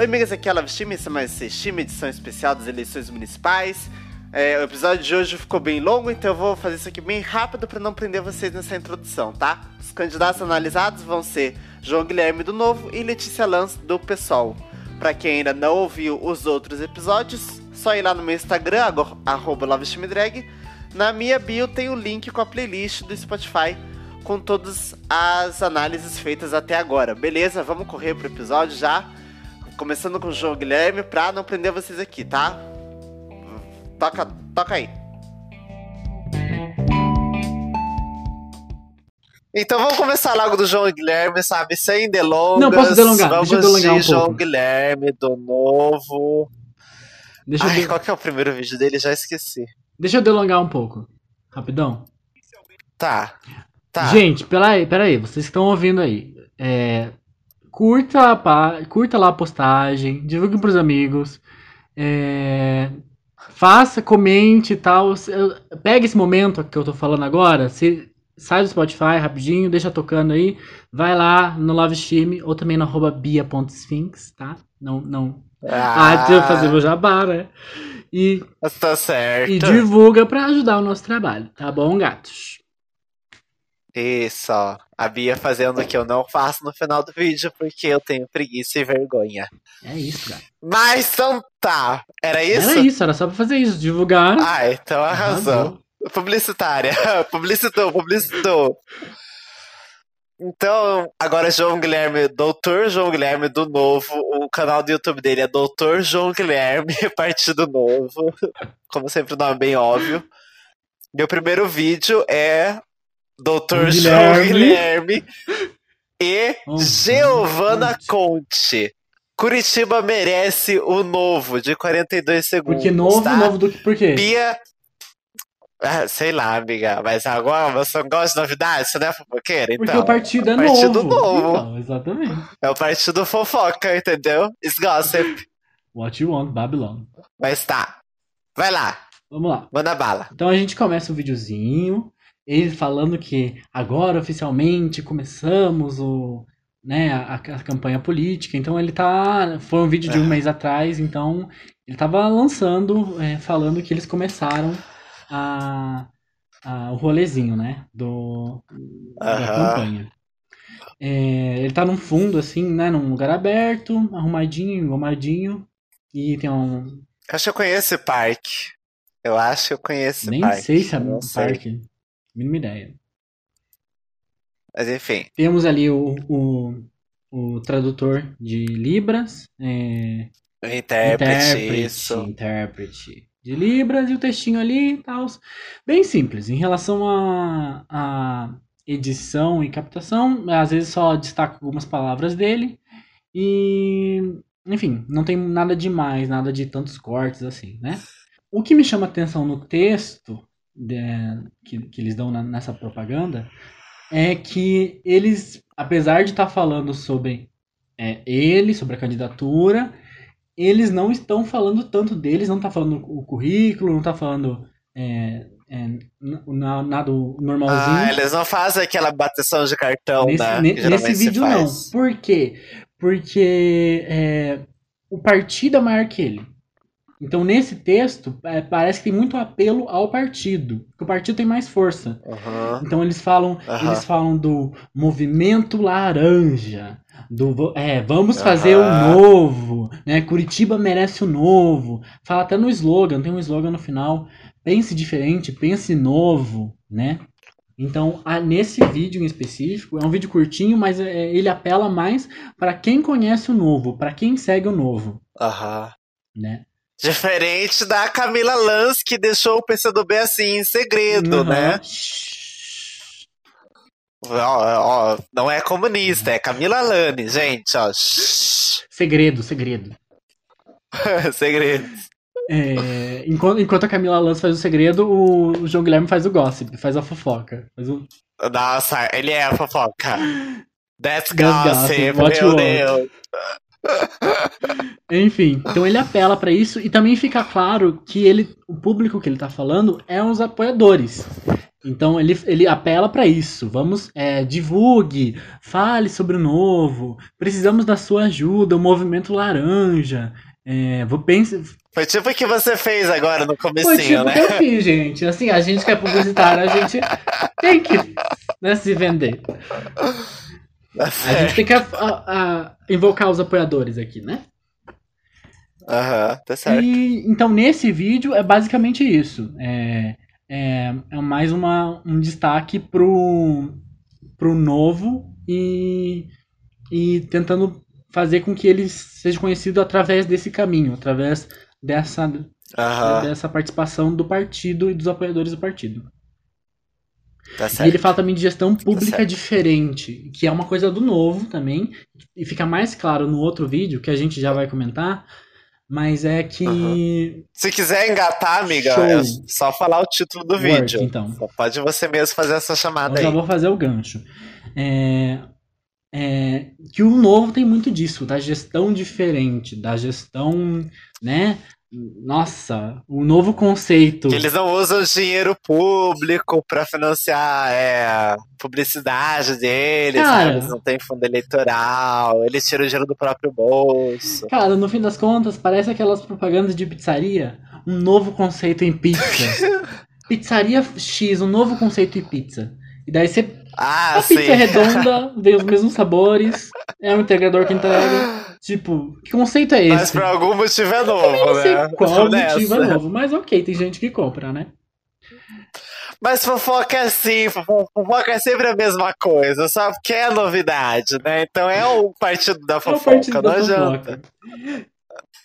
Oi, amigas, aqui é a Love Time, esse é mais Time, edição especial das eleições municipais. É, o episódio de hoje ficou bem longo, então eu vou fazer isso aqui bem rápido para não prender vocês nessa introdução, tá? Os candidatos analisados vão ser João Guilherme do Novo e Letícia Lanz do PSOL. Para quem ainda não ouviu os outros episódios, só ir lá no meu Instagram, arroba LoveStimeDrag. Na minha bio tem o link com a playlist do Spotify com todas as análises feitas até agora. Beleza? Vamos correr pro episódio já. Começando com o João Guilherme, pra não prender vocês aqui, tá? Toca, toca aí. Então vamos começar logo do João Guilherme, sabe? Sem delongas. Não, posso delongar. Vamos Deixa eu delongar um João pouco. Guilherme, do novo. Deixa eu, Ai, qual que é o primeiro vídeo dele? Já esqueci. Deixa eu delongar um pouco. Rapidão. Tá. Tá. Gente, peraí, peraí. Vocês que estão ouvindo aí. É, curta, a curta lá a postagem. Divulgue pros amigos. É, faça, comente e tal. Pega esse momento que eu tô falando agora. Se, sai do Spotify rapidinho, deixa tocando aí. Vai lá no Love Stream ou também no arroba bia.sphinx, tá? Não, não. Ah, eu fazer meu jabá, né? E Tá certo. E divulga pra ajudar o nosso trabalho, tá bom, gatos? Isso, ó. A Bia fazendo o que eu não faço no final do vídeo porque eu tenho preguiça e vergonha. É isso, gato. Mas então tá. Era isso? Era isso, era só pra fazer isso, divulgar. Ah, então arrasou. Arrasou. Publicitária. Publicitou, publicitou. Então, agora João Guilherme, Doutor João Guilherme do Novo. O canal do YouTube dele é Doutor João Guilherme, Partido Novo. Como sempre, o nome é bem óbvio. Meu primeiro vídeo é Doutor João Guilherme. Guilherme e Oh, Giovana Conte. Curitiba merece o novo, de 42 segundos. Porque novo, tá? novo do que por quê? Bia. Ah, sei lá, amiga. Mas agora você não gosta de novidades? Você não é fofoqueira? Porque Então, o partido é partido novo. novo. Então, exatamente. é o partido fofoca, entendeu? It's gossip. What you want, Babylon. Mas tá. Vai lá, Vamos lá. manda bala. Então a gente começa o videozinho, ele falando que agora oficialmente começamos o, né, a, a campanha política. Então ele tá. Foi um vídeo de um Aham. mês atrás, então ele tava lançando, é, falando que eles começaram a, a- o rolezinho, né? Do, da campanha. É, ele tá num fundo, assim, né? Num lugar aberto, arrumadinho, engomadinho. E tem um. Acho que eu conheço esse parque. Eu acho que eu conheço esse Nem parque. sei se é um parque. Mínima ideia. Mas enfim. Temos ali o, o, o tradutor de Libras, é, O intérprete, intérprete, isso. intérprete de Libras e o textinho ali e tal. Bem simples. Em relação a, a edição e captação, às vezes só destaco algumas palavras dele e, enfim, não tem nada demais, nada de tantos cortes assim, né? O que me chama atenção no texto de- que, que eles dão na- nessa propaganda é que eles, apesar de estar falando sobre é, ele, sobre a candidatura, eles não estão falando tanto deles, não tá falando o currículo, não tá falando é, é, na- nada normalzinho. Ah, eles não fazem aquela bateção de cartão, nesse, né? ne- nesse se vídeo não. Por quê? Porque é, o partido é maior que ele. Então, nesse texto, é, parece que tem muito apelo ao partido. Que o partido tem mais força. Uhum. Então eles falam, Aham. eles falam do movimento laranja, do é, vamos fazer o Aham. novo, né? Curitiba merece o novo. Fala até no slogan, tem um slogan no final, pense diferente, pense novo, né? Então, a- nesse vídeo em específico, é um vídeo curtinho, mas é, ele apela mais para quem conhece o novo, para quem segue o novo, Aham. né? Diferente da Camila Lans, que deixou o PCdoB assim em segredo, Aham. né? Ó, ó, não é comunista, é Camila Lane, gente, ó. Segredo, segredo. segredo. É, enquanto, enquanto a Camila Lance faz o segredo, o, o João Guilherme faz o gossip, faz a fofoca. Faz o... Nossa, ele é a fofoca. That's That's gossip, gossip, what you meu. Deus. Enfim, então ele apela para isso e também fica claro que ele, o público que ele tá falando é os apoiadores. Então ele, ele apela para isso. Vamos, é, divulgue, fale sobre o novo. Precisamos da sua ajuda, o movimento laranja. É, vou pensar. Foi tipo o que você fez agora no comecinho, Foi tipo né? que eu fiz, gente. Assim, a gente que é publicitário, a gente tem que né, se vender. A gente tem que a, a, invocar os apoiadores aqui, né? Aham, tá certo. E, então, nesse vídeo é basicamente isso. É, é, é mais uma, um destaque pro, pro novo e, e tentando fazer com que ele seja conhecido através desse caminho, através dessa, dessa participação do partido e dos apoiadores do partido. Tá e ele fala também de gestão tá pública tá diferente, que é uma coisa do novo também, e fica mais claro no outro vídeo, que a gente já vai comentar, mas é que. Uhum. Se quiser engatar, amiga, é só falar o título do Work, vídeo. Então. pode você mesmo fazer essa chamada Eu aí. Já vou fazer o gancho. É, é, que o novo tem muito disso, da gestão diferente, da gestão, né? Nossa, o novo conceito. Que eles não usam dinheiro público para financiar é, publicidade deles, Cara, eles não têm fundo eleitoral, eles tiram o dinheiro do próprio bolso. Cara, no fim das contas, parece aquelas propagandas de pizzaria, um novo conceito em pizza. pizzaria X, um novo conceito em pizza. E daí você. Ah, a sim. pizza é redonda, vem os mesmos sabores, é um integrador que entrega. Tipo, que conceito é esse? Mas por algum motivo é novo, eu não sei né? Qual motivo é novo, mas ok, tem gente que compra, né? Mas fofoca é assim, fofoca é sempre a mesma coisa, só porque é novidade, né? Então é o partido da fofoca, é partido não da adianta.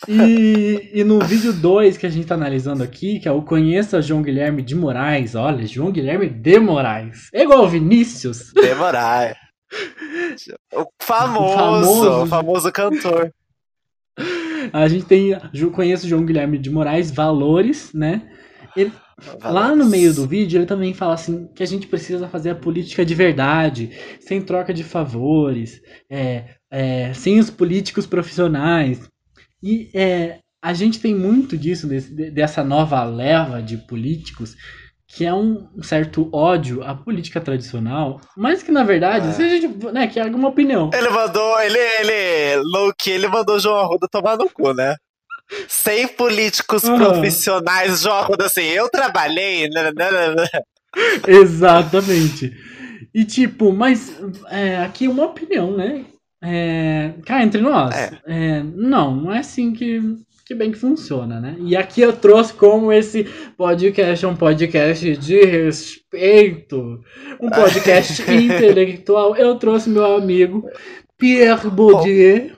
E, e no vídeo 2 que a gente tá analisando aqui, que é o Conheça João Guilherme de Moraes, olha, João Guilherme de Moraes. É igual o Vinícius. De Moraes. O famoso, famoso, o famoso cantor. A gente tem, conheço o João Guilherme de Moraes, Valores, né? Ele, lá no meio do vídeo, ele também fala assim que a gente precisa fazer a política de verdade, sem troca de favores, é, é, sem os políticos profissionais. E é, a gente tem muito disso, desse, dessa nova leva de políticos que é um certo ódio à política tradicional, mas que na verdade, é. se a gente, né, que é alguma opinião. Ele mandou, ele, ele, Loki, ele mandou João Arruda tomar no cu, né? Sem políticos uhum. profissionais, João Arruda, assim, eu trabalhei. Né, né, né, Exatamente. E tipo, mas é, aqui uma opinião, né? É, cá entre nós, é. É, não, não é assim que que bem que funciona, né? E aqui eu trouxe como esse podcast é um podcast de respeito, um podcast intelectual. Eu trouxe meu amigo Pierre Bourdieu.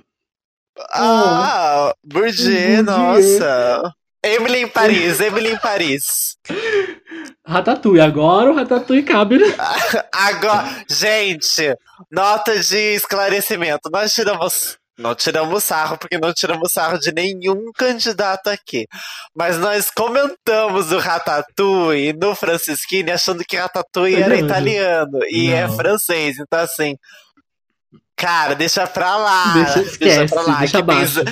Ah, oh, Bourdieu, nossa. Emily em Paris, Emily em Paris. Ratatouille, agora o Ratatouille cabe. Né? Agora, gente, nota de esclarecimento. Nós tiramos não tiramos sarro, porque não tiramos sarro de nenhum candidato aqui. Mas nós comentamos o Ratatouille no Francisquini achando que Ratatouille era italiano e é francês. Então, assim, cara, deixa pra lá. Deixa, esquece, deixa pra lá. Deixa abaixo.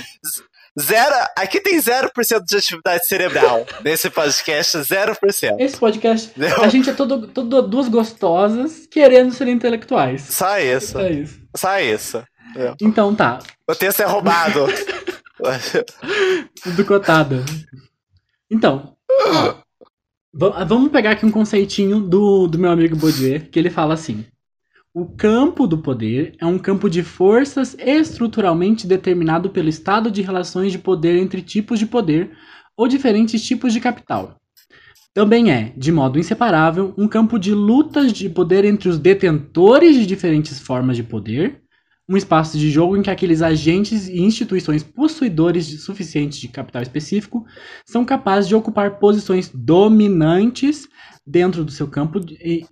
Zero, aqui tem 0% de atividade cerebral. Nesse podcast, 0%. Esse podcast, a gente é todo, todo duas gostosas querendo ser intelectuais. Só isso. É isso. Só isso. É. Então tá. O texto é roubado. Tudo cotado. Então, ó, vamos pegar aqui um conceitinho do, do meu amigo Baudier, que ele fala assim. O campo do poder é um campo de forças estruturalmente determinado pelo estado de relações de poder entre tipos de poder ou diferentes tipos de capital. Também é, de modo inseparável, um campo de lutas de poder entre os detentores de diferentes formas de poder um espaço de jogo em que aqueles agentes e instituições possuidores de suficiente de capital específico são capazes de ocupar posições dominantes dentro do seu campo,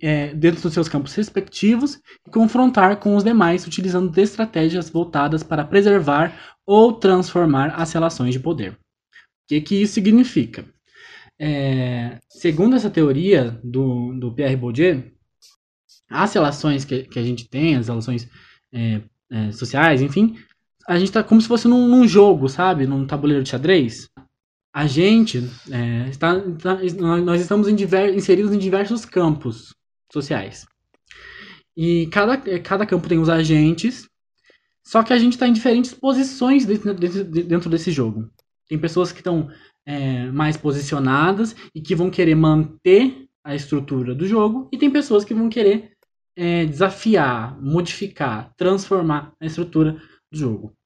é, dentro dos seus campos respectivos e confrontar com os demais utilizando estratégias voltadas para preservar ou transformar as relações de poder. O que, que isso significa? É, segundo essa teoria do, do Pierre Bourdieu, as relações que, que a gente tem, as relações é, é, sociais, enfim, a gente tá como se fosse num, num jogo, sabe? Num tabuleiro de xadrez. A gente é, está, nós estamos em diver, inseridos em diversos campos sociais. E cada, cada campo tem os agentes, só que a gente está em diferentes posições dentro, dentro desse jogo. Tem pessoas que estão é, mais posicionadas e que vão querer manter a estrutura do jogo, e tem pessoas que vão querer é, desafiar, modificar, transformar a estrutura do jogo.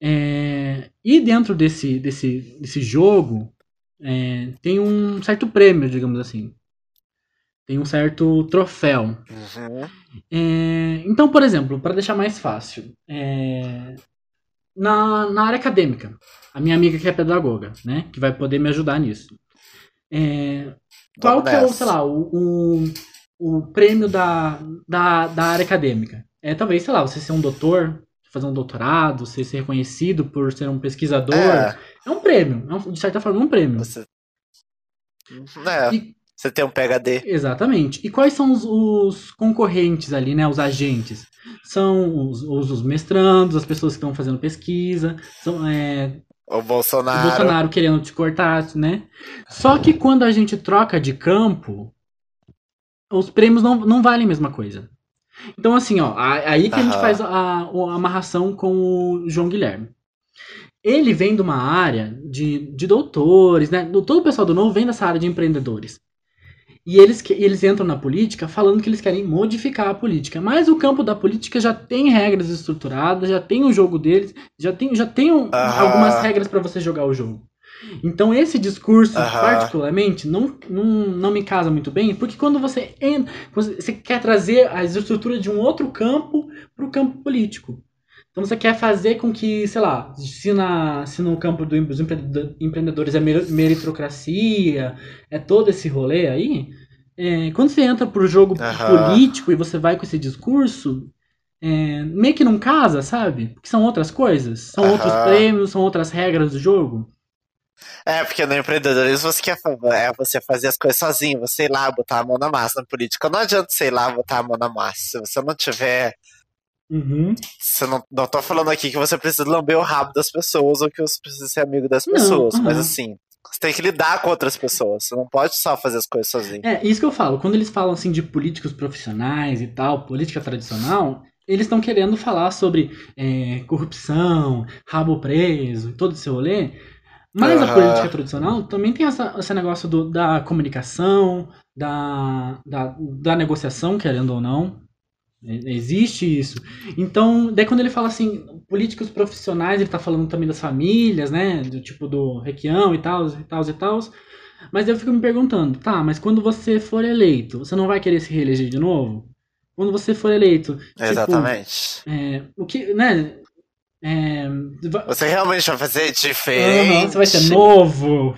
É, e dentro desse, desse, desse jogo é, tem um certo prêmio, digamos assim. Tem um certo troféu. Uhum. É, então, por exemplo, para deixar mais fácil, é, na, na área acadêmica, a minha amiga que é pedagoga, né, que vai poder me ajudar nisso. É, qual que é o, sei lá, o, o, o prêmio da, da, da área acadêmica? É talvez, sei lá, você ser um doutor, fazer um doutorado, você ser reconhecido por ser um pesquisador. É, é um prêmio, é um, de certa forma, um prêmio. Você... É. E, você tem um PhD. Exatamente. E quais são os, os concorrentes ali, né? Os agentes? São os, os, os, mestrandos, as pessoas que estão fazendo pesquisa, são, é, o Bolsonaro. O Bolsonaro querendo te cortar, né? Só que quando a gente troca de campo, os prêmios não, não valem a mesma coisa. Então, assim, ó, aí que a gente faz a, a amarração com o João Guilherme. Ele vem de uma área de, de doutores, né? Todo o pessoal do Novo vem dessa área de empreendedores. E eles, eles entram na política falando que eles querem modificar a política. Mas o campo da política já tem regras estruturadas, já tem o jogo deles, já tem, já tem um, algumas regras para você jogar o jogo. Então esse discurso, particularmente, não, não, não me casa muito bem, porque quando você entra, você quer trazer a estrutura de um outro campo para o campo político. Então você quer fazer com que, sei lá, se, na, se no campo dos empreendedores é meritocracia, é todo esse rolê aí, é, quando você entra pro jogo uhum. político e você vai com esse discurso, é, meio que não casa, sabe? Porque são outras coisas, são uhum. outros prêmios, são outras regras do jogo. É, porque no empreendedorismo você quer é você fazer as coisas sozinho, você ir lá botar a mão na massa na política. Não adianta você ir lá botar a mão na massa. Se você não tiver Uhum. Você não, não tô falando aqui que você precisa lamber o rabo das pessoas ou que você precisa ser amigo das pessoas, não, mas assim, você tem que lidar com outras pessoas. Você não pode só fazer as coisas sozinho. É, isso que eu falo. Quando eles falam assim de políticos profissionais e tal, política tradicional, eles estão querendo falar sobre é, corrupção, rabo preso, todo esse rolê. Mas uhum. a política tradicional também tem essa, esse negócio do, da comunicação, da, da, da negociação, querendo ou não. Existe isso. Então, daí quando ele fala assim, políticos profissionais, ele tá falando também das famílias, né? Do tipo do Requião e tal, e tal, e tal. Mas eu fico me perguntando, tá, mas quando você for eleito, você não vai querer se reeleger de novo? Quando você for eleito. Tipo, Exatamente. É, o que, né? É, você realmente vai fazer diferente. Uhum, você vai ser novo.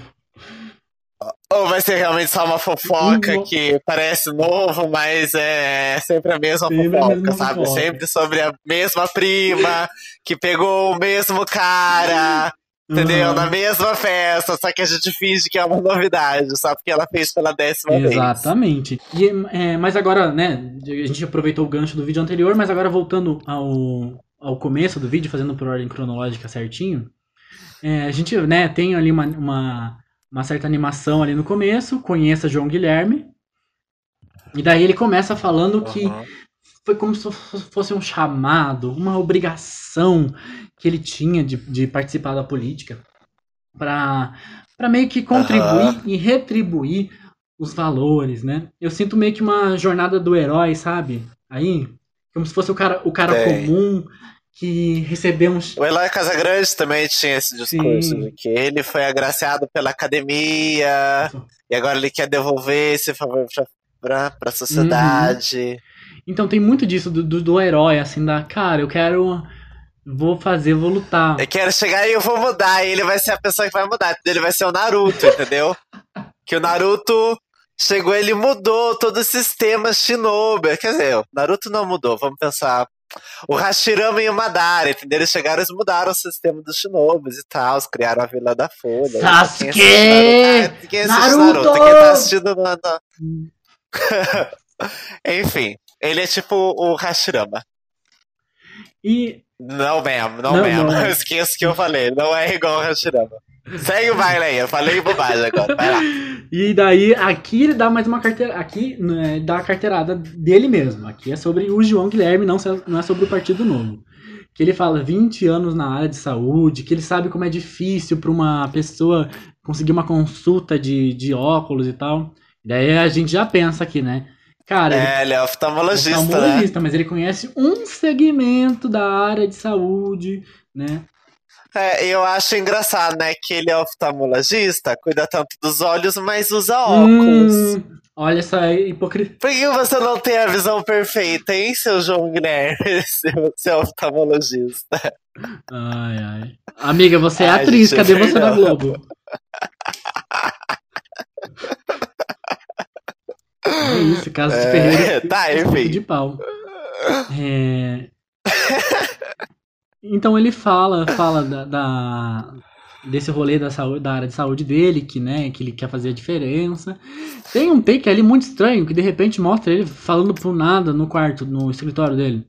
Ou vai ser realmente só uma fofoca uhum. que parece novo, mas é sempre a mesma sempre fofoca, a mesma sabe? Fofoca. Sempre sobre a mesma prima que pegou o mesmo cara. Entendeu? Uhum. Na mesma festa, só que a gente finge que é uma novidade, só porque ela fez pela décima Exatamente. vez. Exatamente. É, mas agora, né, a gente aproveitou o gancho do vídeo anterior, mas agora voltando ao, ao começo do vídeo, fazendo por ordem cronológica certinho, é, a gente, né, tem ali uma, uma uma certa animação ali no começo, conheça João Guilherme. E daí ele começa falando uhum. que foi como se fosse um chamado, uma obrigação que ele tinha de, de participar da política para meio que contribuir uhum. e retribuir os valores, né? Eu sinto meio que uma jornada do herói, sabe? Aí, como se fosse o cara, o cara comum que recebemos. O Eloy Casagrande também tinha esse discurso de que ele foi agraciado pela academia Isso. e agora ele quer devolver esse favor pra, pra sociedade. Uhum. Então tem muito disso do, do, do, herói, assim, da cara, eu quero. Vou fazer, vou lutar. Eu quero chegar e eu vou mudar. E ele vai ser a pessoa que vai mudar. Ele vai ser o Naruto, entendeu? que o Naruto chegou, ele mudou todo o sistema Shinobi. Quer dizer, o Naruto não mudou, vamos pensar o Hashirama e o Madara, entendeu? Eles chegaram e mudaram o sistema dos Shinobis e tal, criaram a Vila da Folha. Sasuke! Quem Naruto! Naruto? Quem tá assistindo no... Enfim, ele é tipo o Hashirama. E. Não mesmo, não, não mesmo. Não. Esqueço que eu falei. Não é igual o Hashirama. Segue o baile aí, eu falei bobagem agora. Vai lá. E daí, aqui ele dá mais uma carteira. Aqui né, dá a carteirada dele mesmo. Aqui é sobre o João Guilherme, não, não é sobre o Partido Novo. Que ele fala 20 anos na área de saúde, que ele sabe como é difícil para uma pessoa conseguir uma consulta de, de óculos e tal. Daí a gente já pensa aqui, né? Cara, é, ele é oftalmologista, é oftalmologista né? mas ele conhece um segmento da área de saúde, né? É, eu acho engraçado, né? Que ele é oftalmologista, cuida tanto dos olhos, mas usa óculos. Hum, olha essa hipocrisia. Por que você não tem a visão perfeita, hein, seu João Guilherme, seu, seu oftalmologista? Ai, ai. Amiga, você é ai, atriz, gente, cadê você na Globo? É isso, caso de é, Ferreira. Tá, enfim. De pau. É... Então ele fala, fala da, da, desse rolê da saúde, da área de saúde dele, que, né, que ele quer fazer a diferença. Tem um take ali muito estranho, que de repente mostra ele falando por nada no quarto, no escritório dele.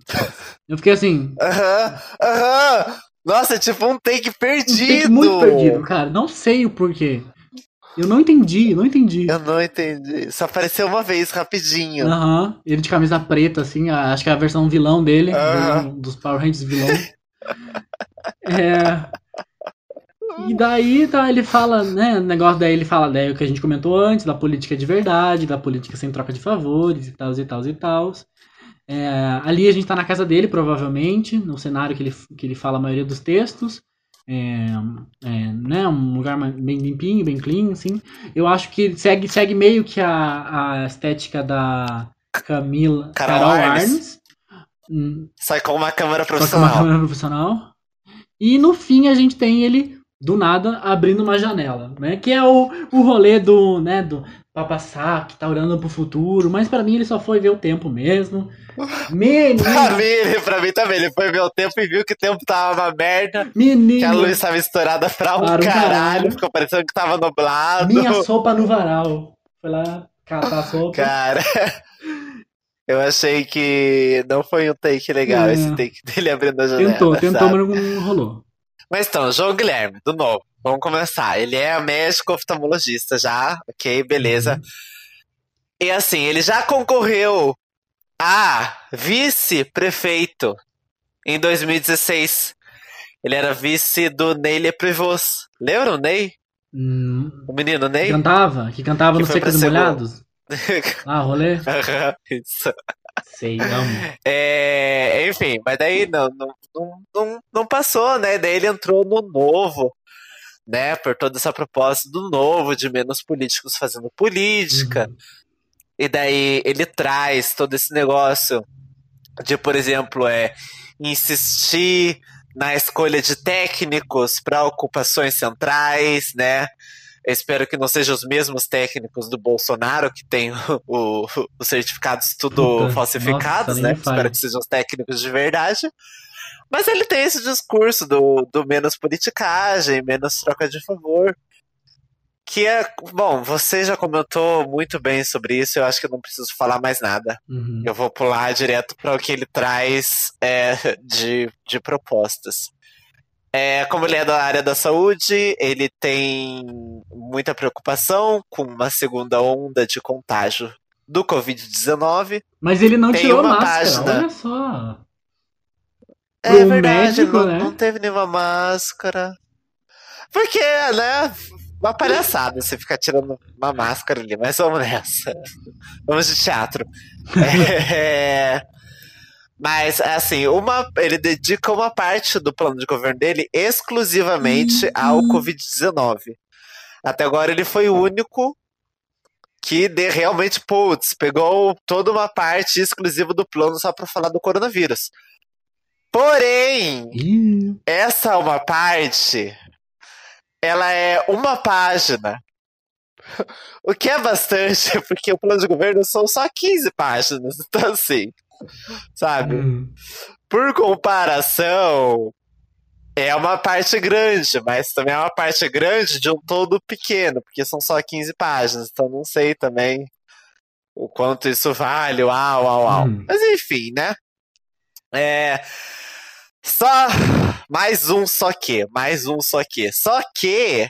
Eu fiquei assim. Aham, aham. Nossa, é tipo um take perdido. Um take muito perdido, cara. Não sei o porquê. Eu não entendi, não entendi. Eu não entendi. Só apareceu uma vez, rapidinho. Aham. Uhum. Ele de camisa preta, assim, acho que é a versão vilão dele, uhum. dos Power Rangers vilão. É. E daí tá, ele fala, né? O negócio daí ele fala daí o que a gente comentou antes, da política de verdade, da política sem troca de favores e tal, e tal, e tal. É, ali a gente tá na casa dele, provavelmente, no cenário que ele, que ele fala a maioria dos textos. É, é, né, um lugar bem limpinho, bem clean, assim. Eu acho que segue, segue meio que a, a estética da Camila Carol, Carol Arnes. Arnes. Hum. Sai com uma câmera profissional. Com uma câmera profissional. E no fim a gente tem ele do nada abrindo uma janela, né? Que é o, o rolê do, né, do passar, que tá olhando pro futuro, mas para mim ele só foi ver o tempo mesmo. Menino. pra, mim, pra mim também, ele foi ver o tempo e viu que o tempo tava uma merda. Menino. Que a luz tava estourada pra um caralho, caralho, ficou parecendo que tava nublado. Minha sopa no varal. Foi lá catar a sopa. Cara. Eu achei que não foi um take legal, é. esse take dele abrindo a janela. Tentou, tentou, sabe? mas não rolou. Mas então, João Guilherme, do novo. Vamos começar. Ele é médico oftalmologista já, ok, beleza. Uhum. E assim, ele já concorreu a vice-prefeito em 2016. Ele era vice do Ney Leprivos. Lembra o Ney? Hum. O menino Ney? Que cantava, que cantava que no Secos e Molhados. ah, rolê? Isso. Sei, amo. É, enfim, mas daí não, não, não, não passou, né? Daí ele entrou no novo, né? Por toda essa proposta do novo, de menos políticos fazendo política. Uhum. E daí ele traz todo esse negócio de, por exemplo, é insistir na escolha de técnicos para ocupações centrais, né? Eu espero que não sejam os mesmos técnicos do Bolsonaro que tem o, o, os certificados tudo Puta, falsificados, nossa, né? Espero que sejam os técnicos de verdade. Mas ele tem esse discurso do, do menos politicagem, menos troca de favor. Que é. Bom, você já comentou muito bem sobre isso, eu acho que eu não preciso falar mais nada. Uhum. Eu vou pular direto para o que ele traz é, de, de propostas. É, como ele é da área da saúde, ele tem muita preocupação com uma segunda onda de contágio do Covid-19. Mas ele não tem tirou uma máscara, página... olha só. É Pro verdade, médico, não, né? não teve nenhuma máscara. Porque, né? Uma palhaçada você ficar tirando uma máscara ali, mas vamos nessa. Vamos de teatro. é... Mas, assim, uma, ele dedica uma parte do plano de governo dele exclusivamente ao uhum. Covid-19. Até agora ele foi o único que de, realmente, putz, pegou toda uma parte exclusiva do plano só para falar do coronavírus. Porém, essa é uma parte, ela é uma página. O que é bastante, porque o plano de governo são só 15 páginas. Então, assim, sabe? Hum. Por comparação, é uma parte grande, mas também é uma parte grande de um todo pequeno, porque são só 15 páginas, então não sei também o quanto isso vale, uau, uau, uau. Hum. Mas enfim, né? É, Só mais um só que, mais um só que. Só que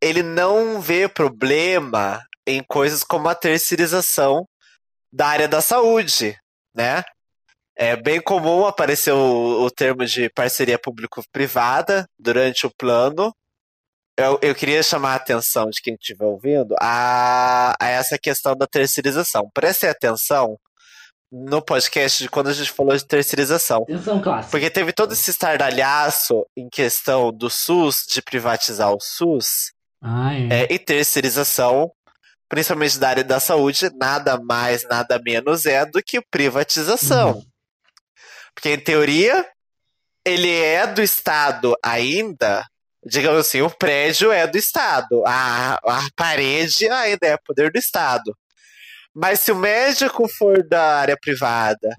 ele não vê problema em coisas como a terceirização da área da saúde, né? É bem comum aparecer o, o termo de parceria público-privada durante o plano. Eu, eu queria chamar a atenção de quem estiver ouvindo a, a essa questão da terceirização. Prestem atenção no podcast de quando a gente falou de terceirização. Porque teve todo esse estardalhaço em questão do SUS, de privatizar o SUS, ah, é. é, e terceirização, principalmente da área da saúde, nada mais, nada menos é do que privatização. Uhum. Porque, em teoria, ele é do Estado ainda. Digamos assim, o prédio é do Estado. A, a parede ainda é poder do Estado. Mas se o médico for da área privada,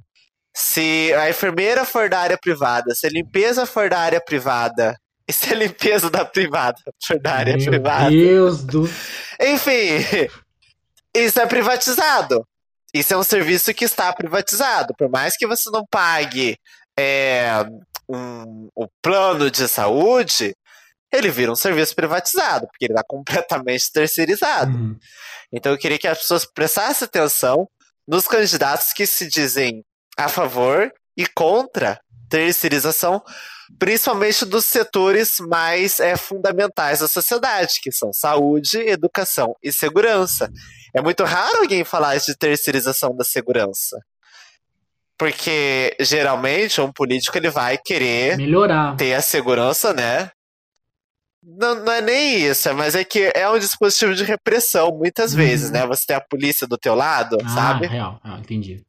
se a enfermeira for da área privada, se a limpeza for da área privada, se a limpeza da privada da área Meu privada. Deus do. Enfim, isso é privatizado. Isso é um serviço que está privatizado. Por mais que você não pague é, um, o plano de saúde, ele vira um serviço privatizado, porque ele está completamente terceirizado. Uhum. Então eu queria que as pessoas prestassem atenção nos candidatos que se dizem a favor e contra terceirização, principalmente dos setores mais é, fundamentais da sociedade, que são saúde, educação e segurança. É muito raro alguém falar de terceirização da segurança. Porque geralmente um político ele vai querer melhorar, ter a segurança, né? Não, não é nem isso, mas é que é um dispositivo de repressão, muitas uhum. vezes, né? Você tem a polícia do teu lado, ah, sabe? Real, ah, entendi.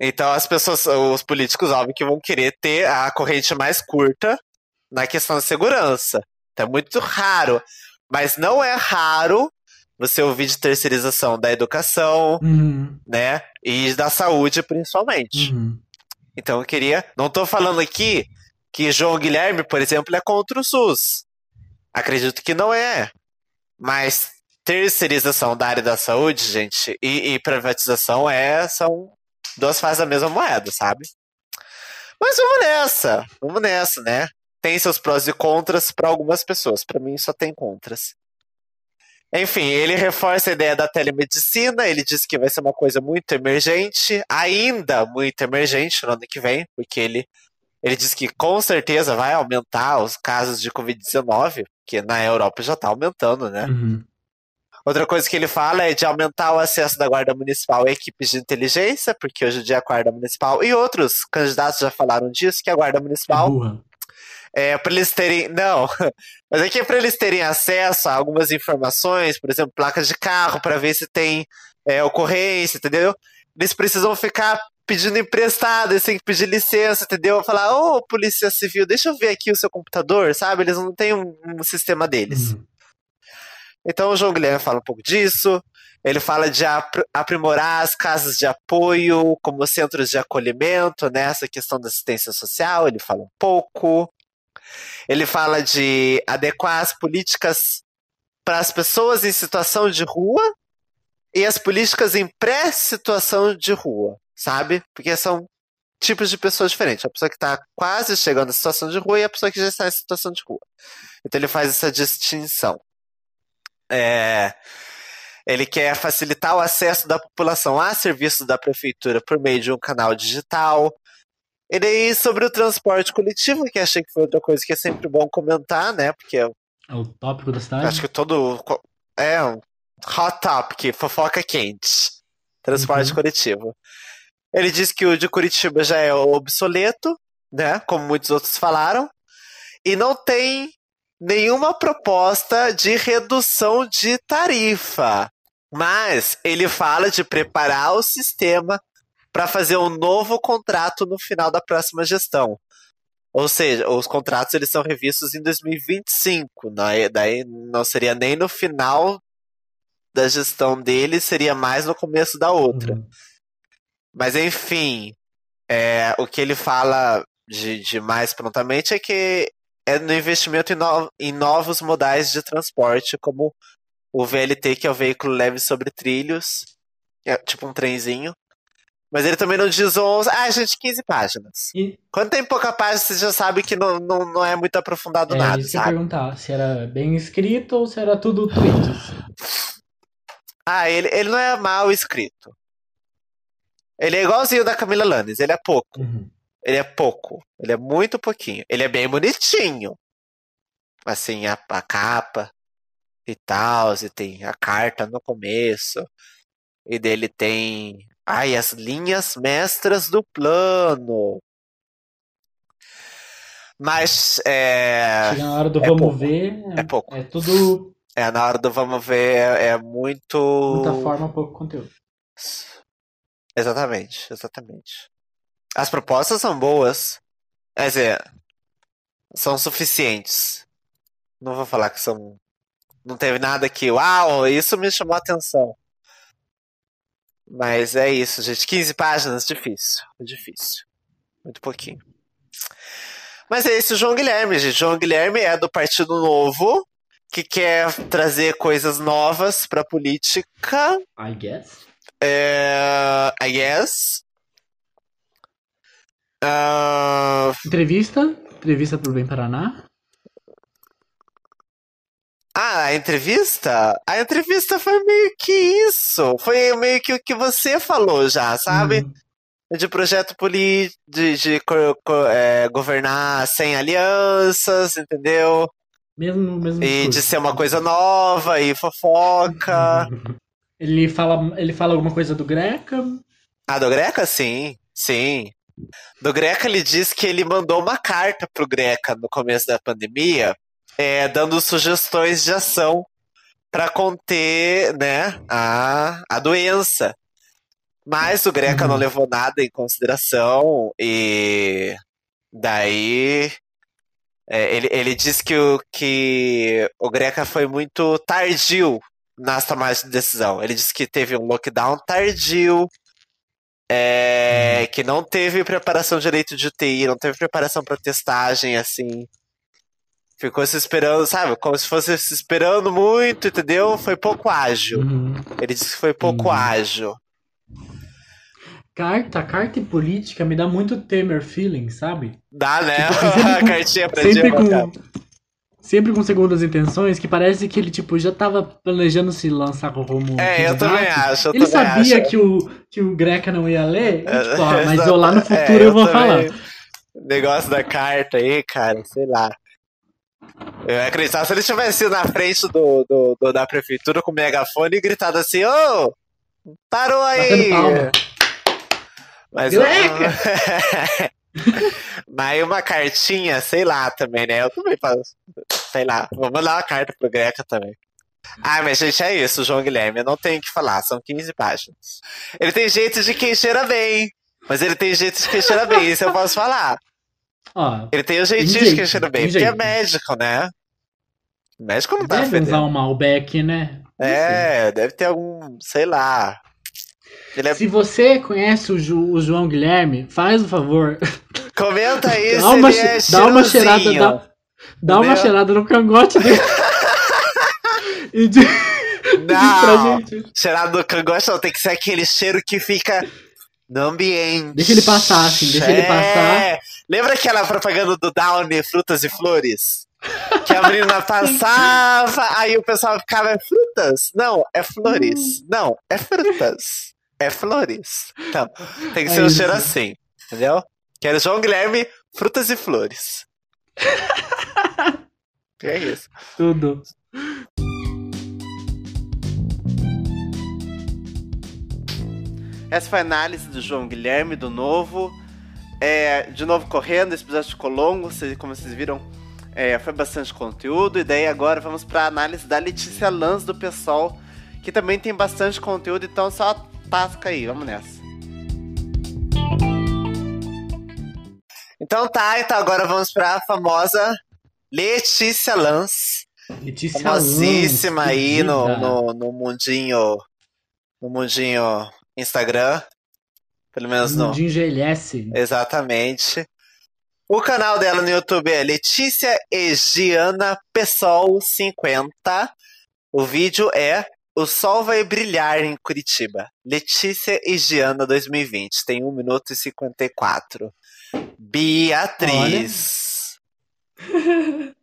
Então as pessoas, os políticos, óbvio, que vão querer ter a corrente mais curta na questão da segurança. Então é muito raro. Mas não é raro você ouvir de terceirização da educação, uhum. né? E da saúde, principalmente. Uhum. Então eu queria. Não estou falando aqui que João Guilherme, por exemplo, é contra o SUS. Acredito que não é. Mas terceirização da área da saúde, gente, e, e privatização é, são duas faces da mesma moeda, sabe? Mas vamos nessa, vamos nessa, né? Tem seus prós e contras para algumas pessoas. Para mim só tem contras. Enfim, ele reforça a ideia da telemedicina, ele diz que vai ser uma coisa muito emergente, ainda muito emergente no ano que vem, porque ele, ele diz que com certeza vai aumentar os casos de Covid-19, que na Europa já está aumentando, né? Uhum. Outra coisa que ele fala é de aumentar o acesso da Guarda Municipal a equipes de inteligência, porque hoje em dia a Guarda Municipal e outros candidatos já falaram disso, que a Guarda Municipal é, para eles terem. Não, mas aqui é para eles terem acesso a algumas informações, por exemplo, placas de carro, para ver se tem é, ocorrência, entendeu? Eles precisam ficar pedindo emprestado, eles têm que pedir licença, entendeu? Falar, ô, oh, Polícia Civil, deixa eu ver aqui o seu computador, sabe? Eles não têm um, um sistema deles. Uhum. Então o João Guilherme fala um pouco disso. Ele fala de aprimorar as casas de apoio como centros de acolhimento, né? Essa questão da assistência social, ele fala um pouco. Ele fala de adequar as políticas para as pessoas em situação de rua e as políticas em pré-situação de rua, sabe? Porque são tipos de pessoas diferentes. A pessoa que está quase chegando à situação de rua e a pessoa que já está em situação de rua. Então ele faz essa distinção. É, ele quer facilitar o acesso da população a serviços da prefeitura por meio de um canal digital, e daí, sobre o transporte coletivo, que achei que foi outra coisa que é sempre bom comentar, né? Porque é o tópico da cidade. Acho que todo. É um hot topic, fofoca quente. Transporte uhum. coletivo. Ele diz que o de Curitiba já é obsoleto, né? Como muitos outros falaram. E não tem nenhuma proposta de redução de tarifa. Mas ele fala de preparar o sistema para fazer um novo contrato no final da próxima gestão. Ou seja, os contratos eles são revistos em 2025, né? daí não seria nem no final da gestão dele, seria mais no começo da outra. Uhum. Mas enfim, é, o que ele fala de, de, mais prontamente é que é no investimento em, no, em novos modais de transporte, como o VLT, que é o veículo leve sobre trilhos, é tipo um trenzinho, Mas ele também não diz 11. Ah, gente, 15 páginas. E... Quando tem pouca página, você já sabe que não, não, não é muito aprofundado é, nada, isso sabe? Eu perguntar se era bem escrito ou se era tudo tweets. Ah, ele, ele não é mal escrito. Ele é igualzinho da Camila Lannes, ele é pouco. Uhum. Ele é pouco. Ele é muito pouquinho. Ele é bem bonitinho. Assim, a, a capa e tal, e tem a carta no começo. E dele tem Ai, as linhas mestras do plano. Mas é. Chega na hora do é vamos pouco. ver. É, pouco. É tudo. É, na hora do vamos ver é, é muito. Muita forma, pouco conteúdo. Exatamente, exatamente. As propostas são boas. Quer dizer, são suficientes. Não vou falar que são. Não teve nada que. Uau, isso me chamou a atenção. Mas é isso, gente. 15 páginas, difícil. Difícil. Muito pouquinho. Mas é esse o João Guilherme, gente. João Guilherme é do Partido Novo, que quer trazer coisas novas pra política. I guess. É, I guess. Uh... Entrevista? Entrevista pro Bem Paraná? Ah, a entrevista? A entrevista foi meio que isso. Foi meio que o que você falou já, sabe? Uhum. De projeto político, de, de é, governar sem alianças, entendeu? Mesmo, mesmo. E de ser uma coisa nova e fofoca. Ele fala, ele fala alguma coisa do Greca? Ah, do Greca, sim. Sim. Do Greca, ele diz que ele mandou uma carta pro Greca no começo da pandemia é, dando sugestões de ação para conter né, a, a doença. Mas o Greca uhum. não levou nada em consideração e daí é, ele, ele disse que o, que o Greca foi muito tardio nas tomadas de decisão. Ele disse que teve um lockdown tardio, é, que não teve preparação direito de UTI, não teve preparação para testagem, assim. Ficou se esperando, sabe? Como se fosse se esperando muito, entendeu? Foi pouco ágil. Uhum. Ele disse que foi pouco uhum. ágil. Carta, carta e política me dá muito Temer feeling, sabe? Dá, né? Tipo, a cartinha pra sempre com, sempre com segundas intenções, que parece que ele, tipo, já tava planejando se lançar como. É, eu também acho. Eu ele também sabia acho. Que, o, que o Greca não ia ler, e, tipo, ó, mas eu lá no futuro é, eu, eu, vou falar. Negócio da carta aí, cara, sei lá. Eu acreditava se ele tivesse ido na frente do, do, do, da prefeitura com o megafone e gritado assim, ô! Oh, parou aí! Mas eu... Mas uma cartinha, sei lá também, né? Eu também faço. Sei lá, vou mandar uma carta pro Greca também. Ah, mas gente, é isso, João Guilherme. Eu não tenho o que falar, são 15 páginas. Ele tem jeito de quem cheira bem. Mas ele tem jeito de quem cheira bem, isso eu posso falar. Ó, ele tem o jeitinho de que cheira bem, porque é jeito. é médico, né? O médico não tá deve usar um Malbec, né? É, deve ter algum, sei lá. É... Se você conhece o, Ju, o, João Guilherme, faz o favor. Comenta aí dá uma, é dá uma cheirada, dá, dá uma cheirada no cangote dele. e de, não, cheirada no cangote não, tem que ser aquele cheiro que fica no ambiente. Deixa ele passar, assim, deixa é. ele passar. Lembra aquela propaganda do Downy, frutas e flores? Que a menina passava, aí o pessoal ficava, é frutas? Não, é flores. Hum. Não, é frutas. É flores. Então, tem que é ser um cheiro assim, entendeu? Quero João Guilherme, frutas e flores. é isso. Tudo. Essa foi a análise do João Guilherme, do novo. É, de novo correndo, esse episódio ficou longo, como vocês viram, é, foi bastante conteúdo. E daí agora vamos para a análise da Letícia Lanz do PSOL, que também tem bastante conteúdo, então só tasca aí, vamos nessa. Então tá, então agora vamos para a famosa Letícia Lanz. Letícia famosíssima Lanz, aí no, no, no mundinho no mundinho Instagram. Pelo menos no. Mundinho GLS. Exatamente. O canal dela no YouTube é Letícia Egiana Pessoal 50. O vídeo é O sol vai brilhar em Curitiba. Letícia e Giana 2020. Tem 1 minuto e 54. Beatriz.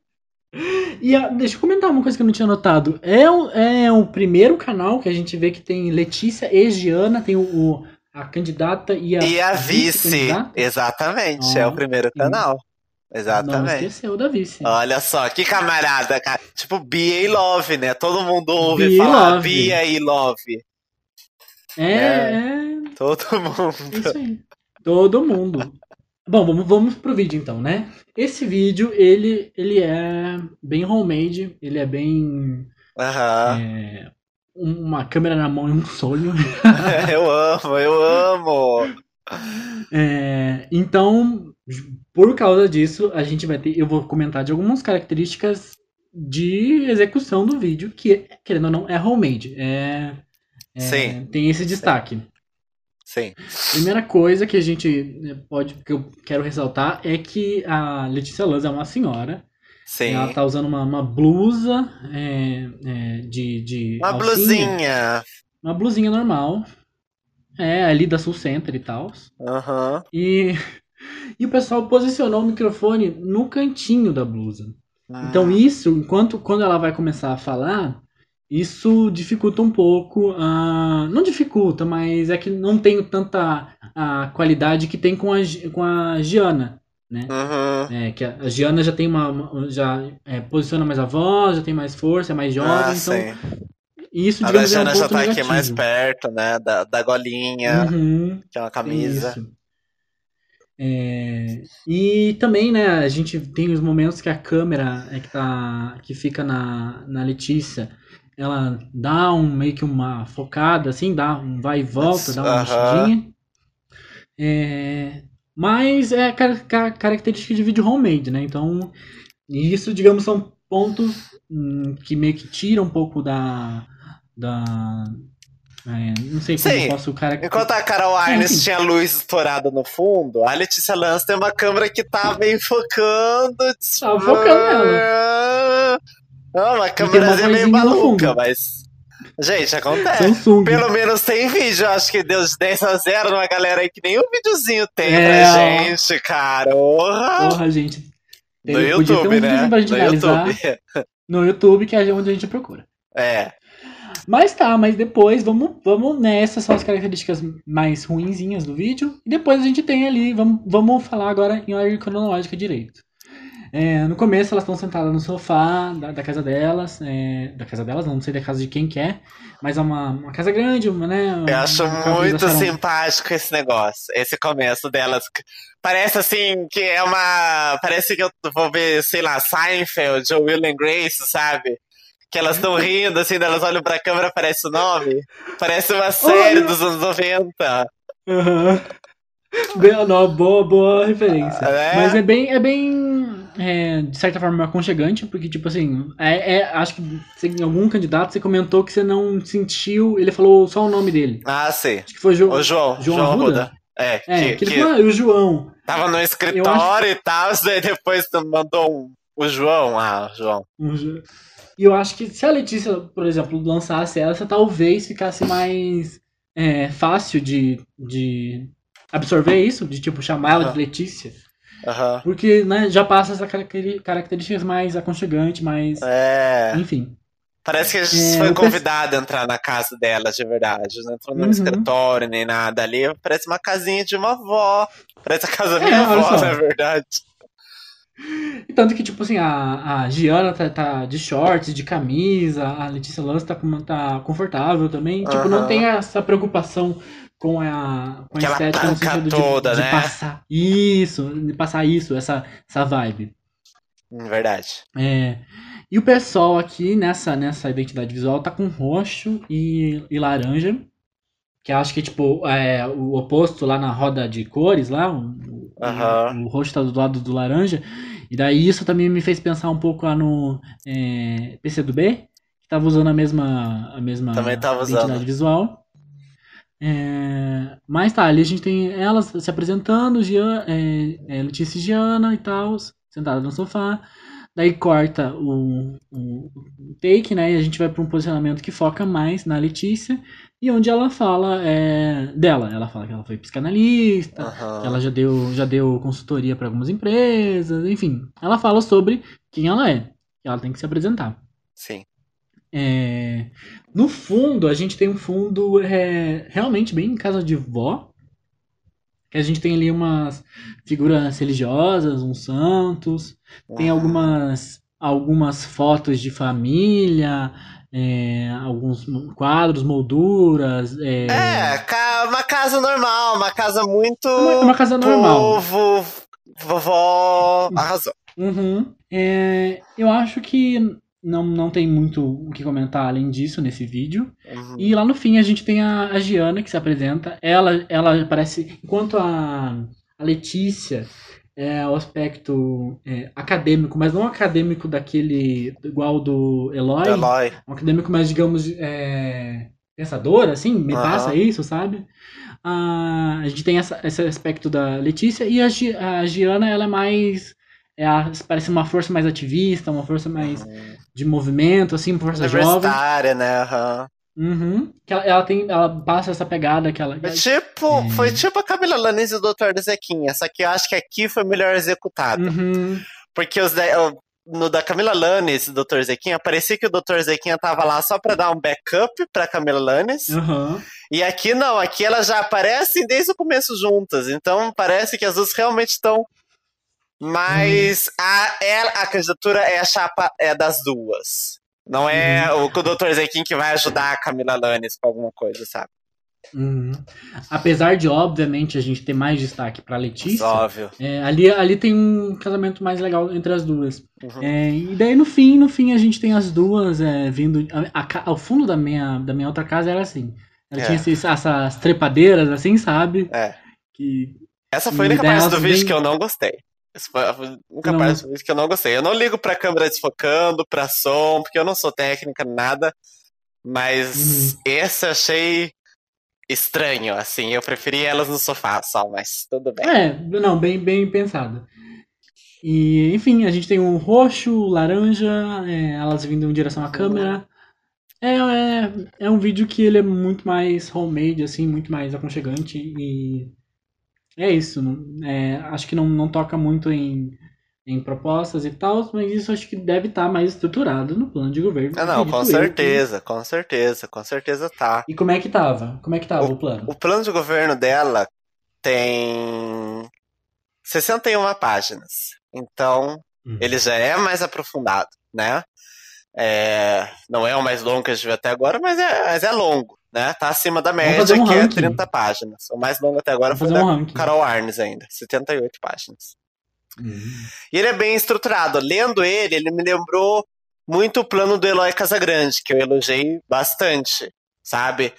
e a, deixa eu comentar uma coisa que eu não tinha notado. É, o, é o primeiro canal que a gente vê que tem Letícia e Giana, tem o, o a candidata e a, e a vice. vice Exatamente, é o primeiro canal. Exatamente. Não esqueceu da vice. Olha só, que camarada, cara. Tipo, Bia e Love, né? Todo mundo ouve Bia falar Love. Bia e Love. É, é, é. Todo mundo. É isso aí. Todo mundo. Bom, vamos, vamos pro vídeo então, né? Esse vídeo, ele, ele é bem homemade, ele é bem... Aham. É, uma câmera na mão e um sonho. eu amo, eu amo! É, então, por causa disso, a gente vai ter. Eu vou comentar de algumas características de execução do vídeo, que, querendo ou não, é homemade. É, é Sim. Tem esse destaque. Sim. Primeira coisa que a gente né, pode, que eu quero ressaltar é que a Letícia Lanz é uma senhora. Sim. Ela tá usando uma, uma blusa é, é, de, de. Uma alcinha. blusinha. Uma blusinha normal. É, ali da Sul Center e tal. Aham. Uhum. E, e o pessoal posicionou o microfone no cantinho da blusa. Ah. Então isso, enquanto quando ela vai começar a falar, isso dificulta um pouco. Uh, não dificulta, mas é que não tem tanta a qualidade que tem com a, com a Giana. Né? Uhum. É, que a Giana já tem uma. já é, posiciona mais a voz, já tem mais força, é mais jovem, ah, então sim. Isso, a digamos, é um já tá negativo. aqui mais perto, né? Da, da golinha, uhum, que é uma camisa. É, e também, né, a gente tem os momentos que a câmera é que, tá, que fica na, na Letícia, ela dá um meio que uma focada, assim, dá um vai e volta, dá uma mexidinha. É, mas é car car característica de vídeo homemade, né? Então, isso, digamos, são pontos hum, que meio que tiram um pouco da, da. É, não sei como Sim. eu posso cara. Enquanto a Carol Arnes é, tinha luz estourada no fundo, a Letícia Lance tem uma câmera que tá meio focando. Tá focando ela. Não, uma câmera meio maluca, mas. Gente, acontece. Samsung. Pelo menos tem vídeo. Acho que deu de 10 a 0 numa galera aí que nem um videozinho tem é, pra gente, cara. Porra! Porra, gente. No YouTube, um né? No YouTube. No YouTube, que é onde a gente procura. É. Mas tá, mas depois vamos, vamos nessas são as características mais ruinzinhas do vídeo. E depois a gente tem ali, vamos, vamos falar agora em ordem cronológica direito. É, no começo elas estão sentadas no sofá da, da casa delas, é, da casa delas, não sei da casa de quem quer, é, mas é uma, uma casa grande, uma, né? Uma, eu acho muito simpático esse negócio, esse começo delas. Parece assim que é uma. Parece que eu vou ver, sei lá, Seinfeld ou Will and Grace, sabe? Que elas estão rindo, assim, elas olham pra câmera, parece o nome. Parece uma série dos anos 90. Uhum. Bem, não, boa, boa referência. É? Mas é bem, é bem é, de certa forma, aconchegante, porque, tipo assim, é, é acho que em algum candidato você comentou que você não sentiu. Ele falou só o nome dele. Ah, sim. Acho que foi jo o João. João, João Arruda. Arruda. É, é, que, que ele falou, ah, o João. Tava no escritório acho... e tal, daí depois mandou um, o João. Ah, o João. João. E eu acho que se a Letícia, por exemplo, lançasse essa, talvez ficasse mais é, fácil de, de absorver isso, de tipo chamar ela uhum. de Letícia. Uhum. Porque né, já passa essa características mais aconchegantes, mais. É. Enfim. Parece que a gente é, foi convidado a entrar na casa dela, de verdade. Não entrou no uhum. escritório nem nada ali. Parece uma casinha de uma avó. Parece a casa da minha é, avó, na verdade. E tanto que, tipo assim, a, a Giana tá, tá de shorts, de camisa, a Letícia Lance tá, tá confortável também. Uhum. Tipo, não tem essa preocupação com a, com a estética no sentido toda, de, né? de, passar isso, de passar isso, essa, essa vibe. Verdade. É. E o pessoal aqui nessa, nessa identidade visual tá com roxo e, e laranja. Que acho que, tipo, é o oposto lá na roda de cores, lá. O, uhum. o, o roxo tá do lado do laranja. E daí isso também me fez pensar um pouco lá no é, PC do B, que tava usando a mesma, a mesma também tava identidade usando. visual. É, mas tá, ali a gente tem elas se apresentando, Gian, é, é, Letícia e Giana e tal, sentada no sofá. Daí corta o, o, o take, né? E a gente vai para um posicionamento que foca mais na Letícia e onde ela fala é, dela. Ela fala que ela foi psicanalista, uhum. que ela já deu, já deu consultoria para algumas empresas, enfim. Ela fala sobre quem ela é, que ela tem que se apresentar. Sim. É, no fundo, a gente tem um fundo é, realmente bem em casa de vó. Que a gente tem ali umas figuras religiosas, uns santos, uhum. tem algumas, algumas fotos de família, é, alguns quadros, molduras. É... é, uma casa normal, uma casa muito. Uma, uma casa normal. Povo, vovó, arrasou. Uhum. É, eu acho que não, não tem muito o que comentar além disso nesse vídeo. Uhum. E lá no fim a gente tem a, a Giana que se apresenta. Ela, ela parece. Enquanto a, a Letícia é o aspecto é, acadêmico, mas não acadêmico daquele igual do Eloy, Eloy. um acadêmico mais, digamos, é, pensador, assim, me uhum. passa isso, sabe? a gente tem essa, esse aspecto da Letícia e a, a Giana, ela é mais é a, parece uma força mais ativista, uma força mais uhum. de movimento, assim, uma força jovem. né? Uhum. Uhum. Que ela, ela, tem, ela passa essa pegada que ela. Foi tipo, é... foi tipo a Camila Lanes e o Dr. Zequinha, só que eu acho que aqui foi melhor executado. Uhum. Porque os no da Camila Lanes e do Dr. Zequinha, parecia que o Dr. Zequinha tava lá só pra dar um backup pra Camila Lanes. Uhum. E aqui não, aqui elas já aparecem desde o começo juntas. Então parece que as duas realmente estão. Mas uhum. a, ela, a candidatura é a chapa é das duas. Não é uhum. o, o Dr. Zequim que vai ajudar a Camila Lanes com alguma coisa, sabe? Uhum. Apesar de, obviamente, a gente ter mais destaque pra Letícia, Óbvio. É, ali, ali tem um casamento mais legal entre as duas. Uhum. É, e daí, no fim, no fim, a gente tem as duas é, vindo. A, a, ao fundo da minha, da minha outra casa era assim. Ela tinha é. esses, essas trepadeiras, assim, sabe? É. Que, Essa foi a única parte do vídeo que eu não gostei. Essa foi a única não. parte do vídeo que eu não gostei. Eu não ligo pra câmera desfocando, pra som, porque eu não sou técnica, nada. Mas uhum. esse eu achei estranho, assim. Eu preferi elas no sofá só, mas tudo bem. É, não, bem, bem pensado. E, enfim, a gente tem um roxo, laranja, é, elas vindo em direção à câmera. É, é, é um vídeo que ele é muito mais homemade, assim, muito mais aconchegante e é isso. É, acho que não, não toca muito em em propostas e tal, mas isso acho que deve estar tá mais estruturado no plano de governo. Ah, não, com certeza, com certeza, com certeza tá. E como é que tava? Como é que tava o, o plano? O plano de governo dela tem 61 páginas. Então, uhum. ele já é mais aprofundado, né? É, não é o mais longo que a gente viu até agora, mas é, mas é longo, né? Tá acima da média, um que é ranking. é 30 páginas. O mais longo até agora Vamos foi da um Carol Arnes ainda, 78 páginas. Uhum. E ele é bem estruturado. Lendo ele, ele me lembrou muito o plano do Eloy Casagrande, que eu elogiei bastante, sabe?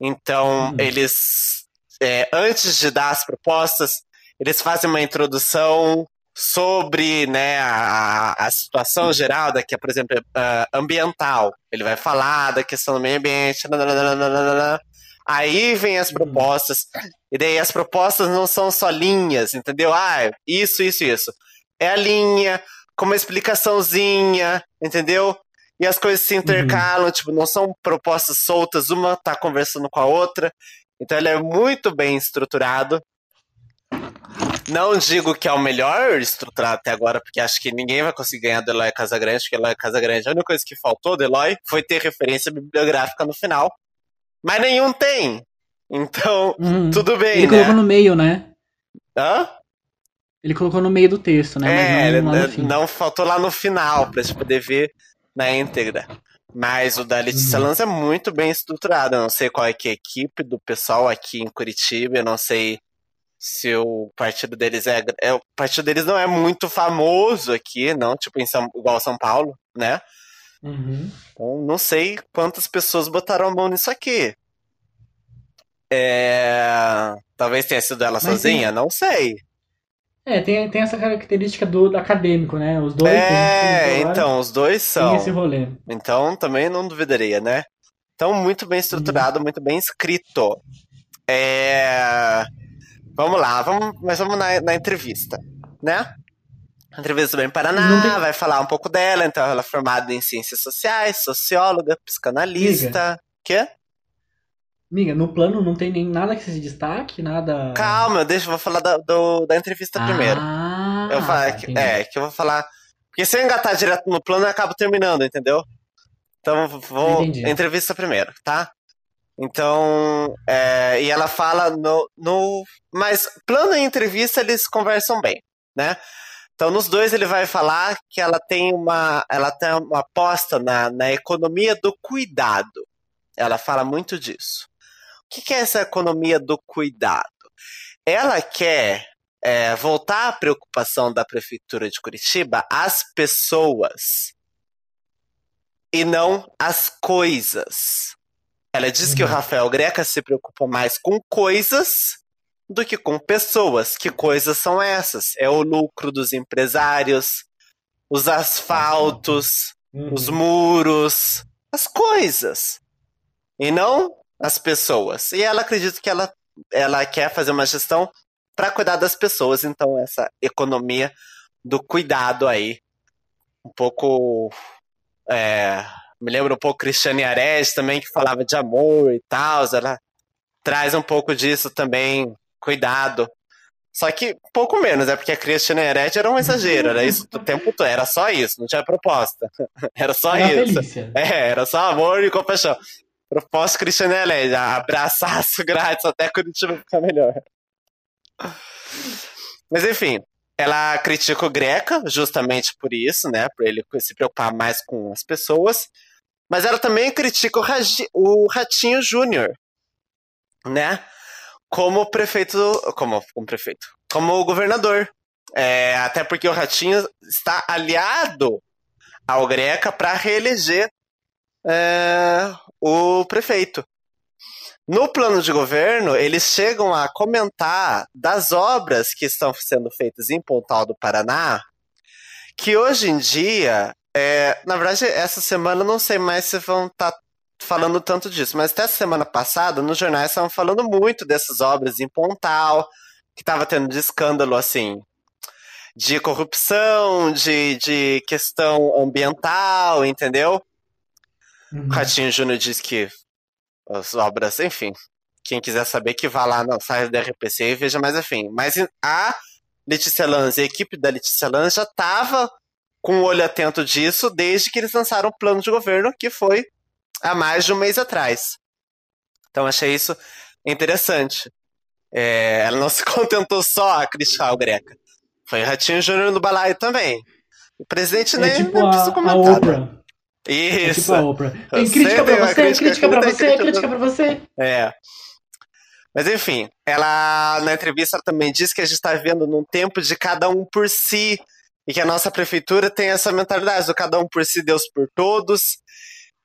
Então, uhum. eles, é, antes de dar as propostas, eles fazem uma introdução sobre né, a, a situação geral, daqui, por exemplo, uh, ambiental. Ele vai falar da questão do meio ambiente, nananana, Aí vem as uhum. propostas, e daí as propostas não são só linhas, entendeu? Ah, isso, isso, isso. É a linha, com uma explicaçãozinha, entendeu? E as coisas se intercalam, uhum. tipo, não são propostas soltas, uma tá conversando com a outra. Então ele é muito bem estruturado. Não digo que é o melhor estruturado até agora, porque acho que ninguém vai conseguir ganhar do Eloy Casagrande, porque Eloy Casagrande, a única coisa que faltou do Eloy foi ter referência bibliográfica no final mas nenhum tem. Então, uhum. tudo bem, Ele né? colocou no meio, né? Hã? Ele colocou no meio do texto, né? É, não, não, faltou lá no final, pra gente poder ver na íntegra. Mas o da Letícia uhum. Lanza é muito bem estruturado. Eu não sei qual é que é a equipe do pessoal aqui em Curitiba. Eu não sei se o partido deles é, é. O partido deles não é muito famoso aqui, não, tipo em São, igual São Paulo, né? Uhum. Então, não sei quantas pessoas botaram a mão nisso aqui. É... Talvez tenha sido ela Mas sozinha, não sei. É, tem, tem essa característica do, do acadêmico, né? Os dois. É, então, os dois são. Tem esse rolê. Então, também não duvidaria, né? Então, muito bem estruturado, uhum. muito bem escrito. É... Vamos lá, vamos, mas vamos na, na entrevista, né? Entrevista bem Paraná, tem... vai falar um pouco dela, então ela é formada em ciências sociais, socióloga, psicanalista. Miga. Quê? Miga, no plano não tem nem nada que se destaque, nada. Calma, deixa, eu vou falar da, do, da entrevista ah, primeiro. Eu vou, tá, é, que eu vou falar. Porque se eu engatar direto no plano, eu acabo terminando, entendeu? Então vou. Entendi. Entrevista primeiro, tá? Então, é, e ela fala no, no. Mas plano e entrevista eles conversam bem, né? Então, nos dois ele vai falar que ela tem uma, ela tem uma aposta na, na economia do cuidado. Ela fala muito disso. O que, que é essa economia do cuidado? Ela quer é, voltar a preocupação da prefeitura de Curitiba às pessoas e não às coisas. Ela diz que o uhum. Rafael Greca se preocupa mais com coisas do que com pessoas. Que coisas são essas? É o lucro dos empresários, os asfaltos, uhum. os muros, as coisas. E não as pessoas. E ela acredita que ela, ela quer fazer uma gestão para cuidar das pessoas. Então, essa economia do cuidado aí, um pouco. É, me lembra um pouco Cristiane Ares também, que falava de amor e tal. Ela traz um pouco disso também cuidado. Só que pouco menos, é porque a Christian Hered era um exagero, era isso o tempo todo, era só isso, não tinha proposta. Era só era isso. É, era só amor e compaixão. Proposta Christian Hered, abraçaço grátis até Curitiba ficar melhor. Mas enfim, ela critica o Greca, justamente por isso, né? Por ele se preocupar mais com as pessoas. Mas ela também critica o, o Ratinho Júnior, né? como prefeito, como, como prefeito, como governador. É, até porque o Ratinho está aliado ao Greca para reeleger é, o prefeito. No plano de governo, eles chegam a comentar das obras que estão sendo feitas em Pontal do Paraná, que hoje em dia, é, na verdade, essa semana não sei mais se vão estar tá falando tanto disso, mas até semana passada, nos jornais estavam falando muito dessas obras em Pontal, que estava tendo de escândalo, assim, de corrupção, de, de questão ambiental, entendeu? Uhum. Ratinho Júnior diz que as obras, enfim, quem quiser saber que vá lá no site da RPC e veja mais afim. Mas a Letícia Lanz, a equipe da Letícia Lanz já estava com o olho atento disso desde que eles lançaram o plano de governo, que foi há mais de um mês atrás. Então achei isso interessante. É, ela não se contentou só a o Greca. Foi o Ratinho Júnior no balaio também. O presidente é nem, tipo nem precisa comentar. A Oprah. Né? Isso. É tipo a Oprah. Tem crítica pra você, crítica, crítica pra você, crítica pra você. É. Mas enfim, ela na entrevista também disse que a gente está vivendo num tempo de cada um por si e que a nossa prefeitura tem essa mentalidade do cada um por si, Deus por todos.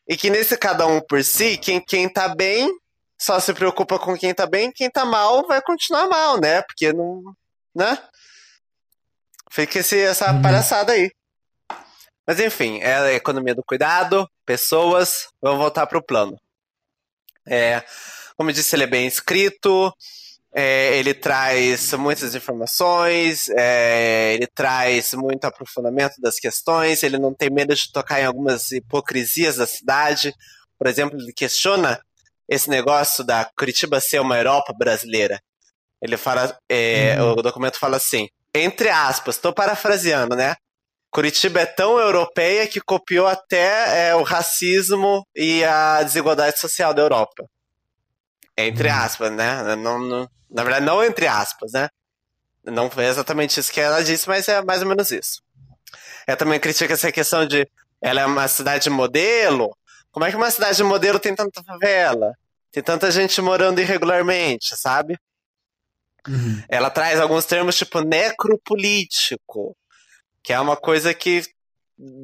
E que nesse cada um por si, quem, quem tá bem só se preocupa com quem tá bem, quem tá mal vai continuar mal, né? Porque não. né? Fica esse, essa uhum. palhaçada aí. Mas enfim, é a economia do cuidado, pessoas. Vamos voltar pro plano. É, como eu disse, ele é bem escrito. É, ele traz muitas informações, é, ele traz muito aprofundamento das questões, ele não tem medo de tocar em algumas hipocrisias da cidade. Por exemplo, ele questiona esse negócio da Curitiba ser uma Europa brasileira. Ele fala, é, uhum. o documento fala assim, entre aspas, estou parafraseando, né? Curitiba é tão europeia que copiou até é, o racismo e a desigualdade social da Europa. Entre uhum. aspas, né? Não, não, na verdade, não entre aspas, né? Não foi exatamente isso que ela disse, mas é mais ou menos isso. Ela também critica essa questão de ela é uma cidade modelo. Como é que uma cidade modelo tem tanta favela? Tem tanta gente morando irregularmente, sabe? Uhum. Ela traz alguns termos tipo necropolítico, que é uma coisa que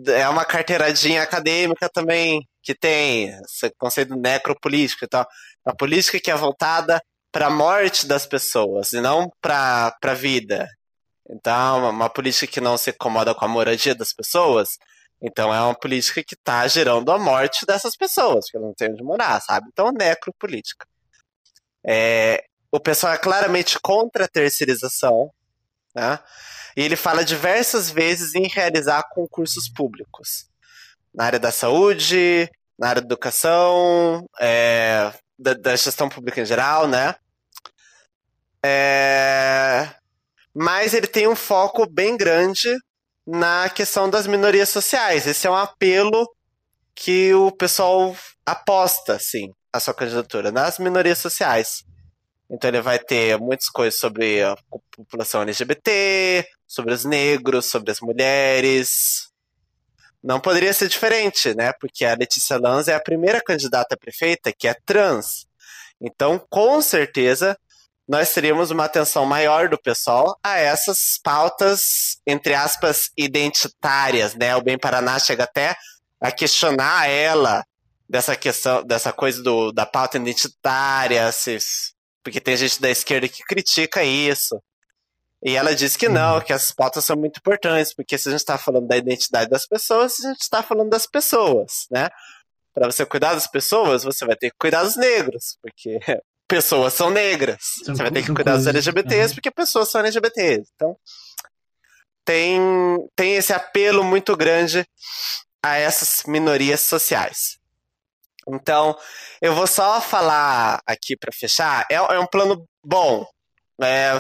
é uma carteiradinha acadêmica também que tem esse conceito necropolítico e tal. A política que é voltada para a morte das pessoas e não para a vida. Então, uma política que não se incomoda com a moradia das pessoas, então é uma política que está gerando a morte dessas pessoas, porque não tem onde morar, sabe? Então, necropolítica. É, o pessoal é claramente contra a terceirização. né? E ele fala diversas vezes em realizar concursos públicos na área da saúde, na área da educação, é, da, da, gestão pública em geral, né? É, mas ele tem um foco bem grande na questão das minorias sociais. Esse é um apelo que o pessoal aposta, sim, a sua candidatura nas minorias sociais. Então ele vai ter muitas coisas sobre a população LGBT, sobre os negros, sobre as mulheres. Não poderia ser diferente, né? Porque a Letícia Lanz é a primeira candidata a prefeita que é trans. Então, com certeza, nós teríamos uma atenção maior do pessoal a essas pautas, entre aspas, identitárias, né? O Bem Paraná chega até a questionar ela dessa questão, dessa coisa do, da pauta identitária, se, porque tem gente da esquerda que critica isso. E ela diz que não, que as pautas são muito importantes, porque se a gente está falando da identidade das pessoas, a gente está falando das pessoas, né? Para você cuidar das pessoas, você vai ter que cuidar dos negros, porque pessoas são negras. São você vai ter que cuidar dos LGBTs, porque pessoas são LGBTs. Então, tem, tem esse apelo muito grande a essas minorias sociais. Então, eu vou só falar aqui para fechar. É, é, um plano bom. É,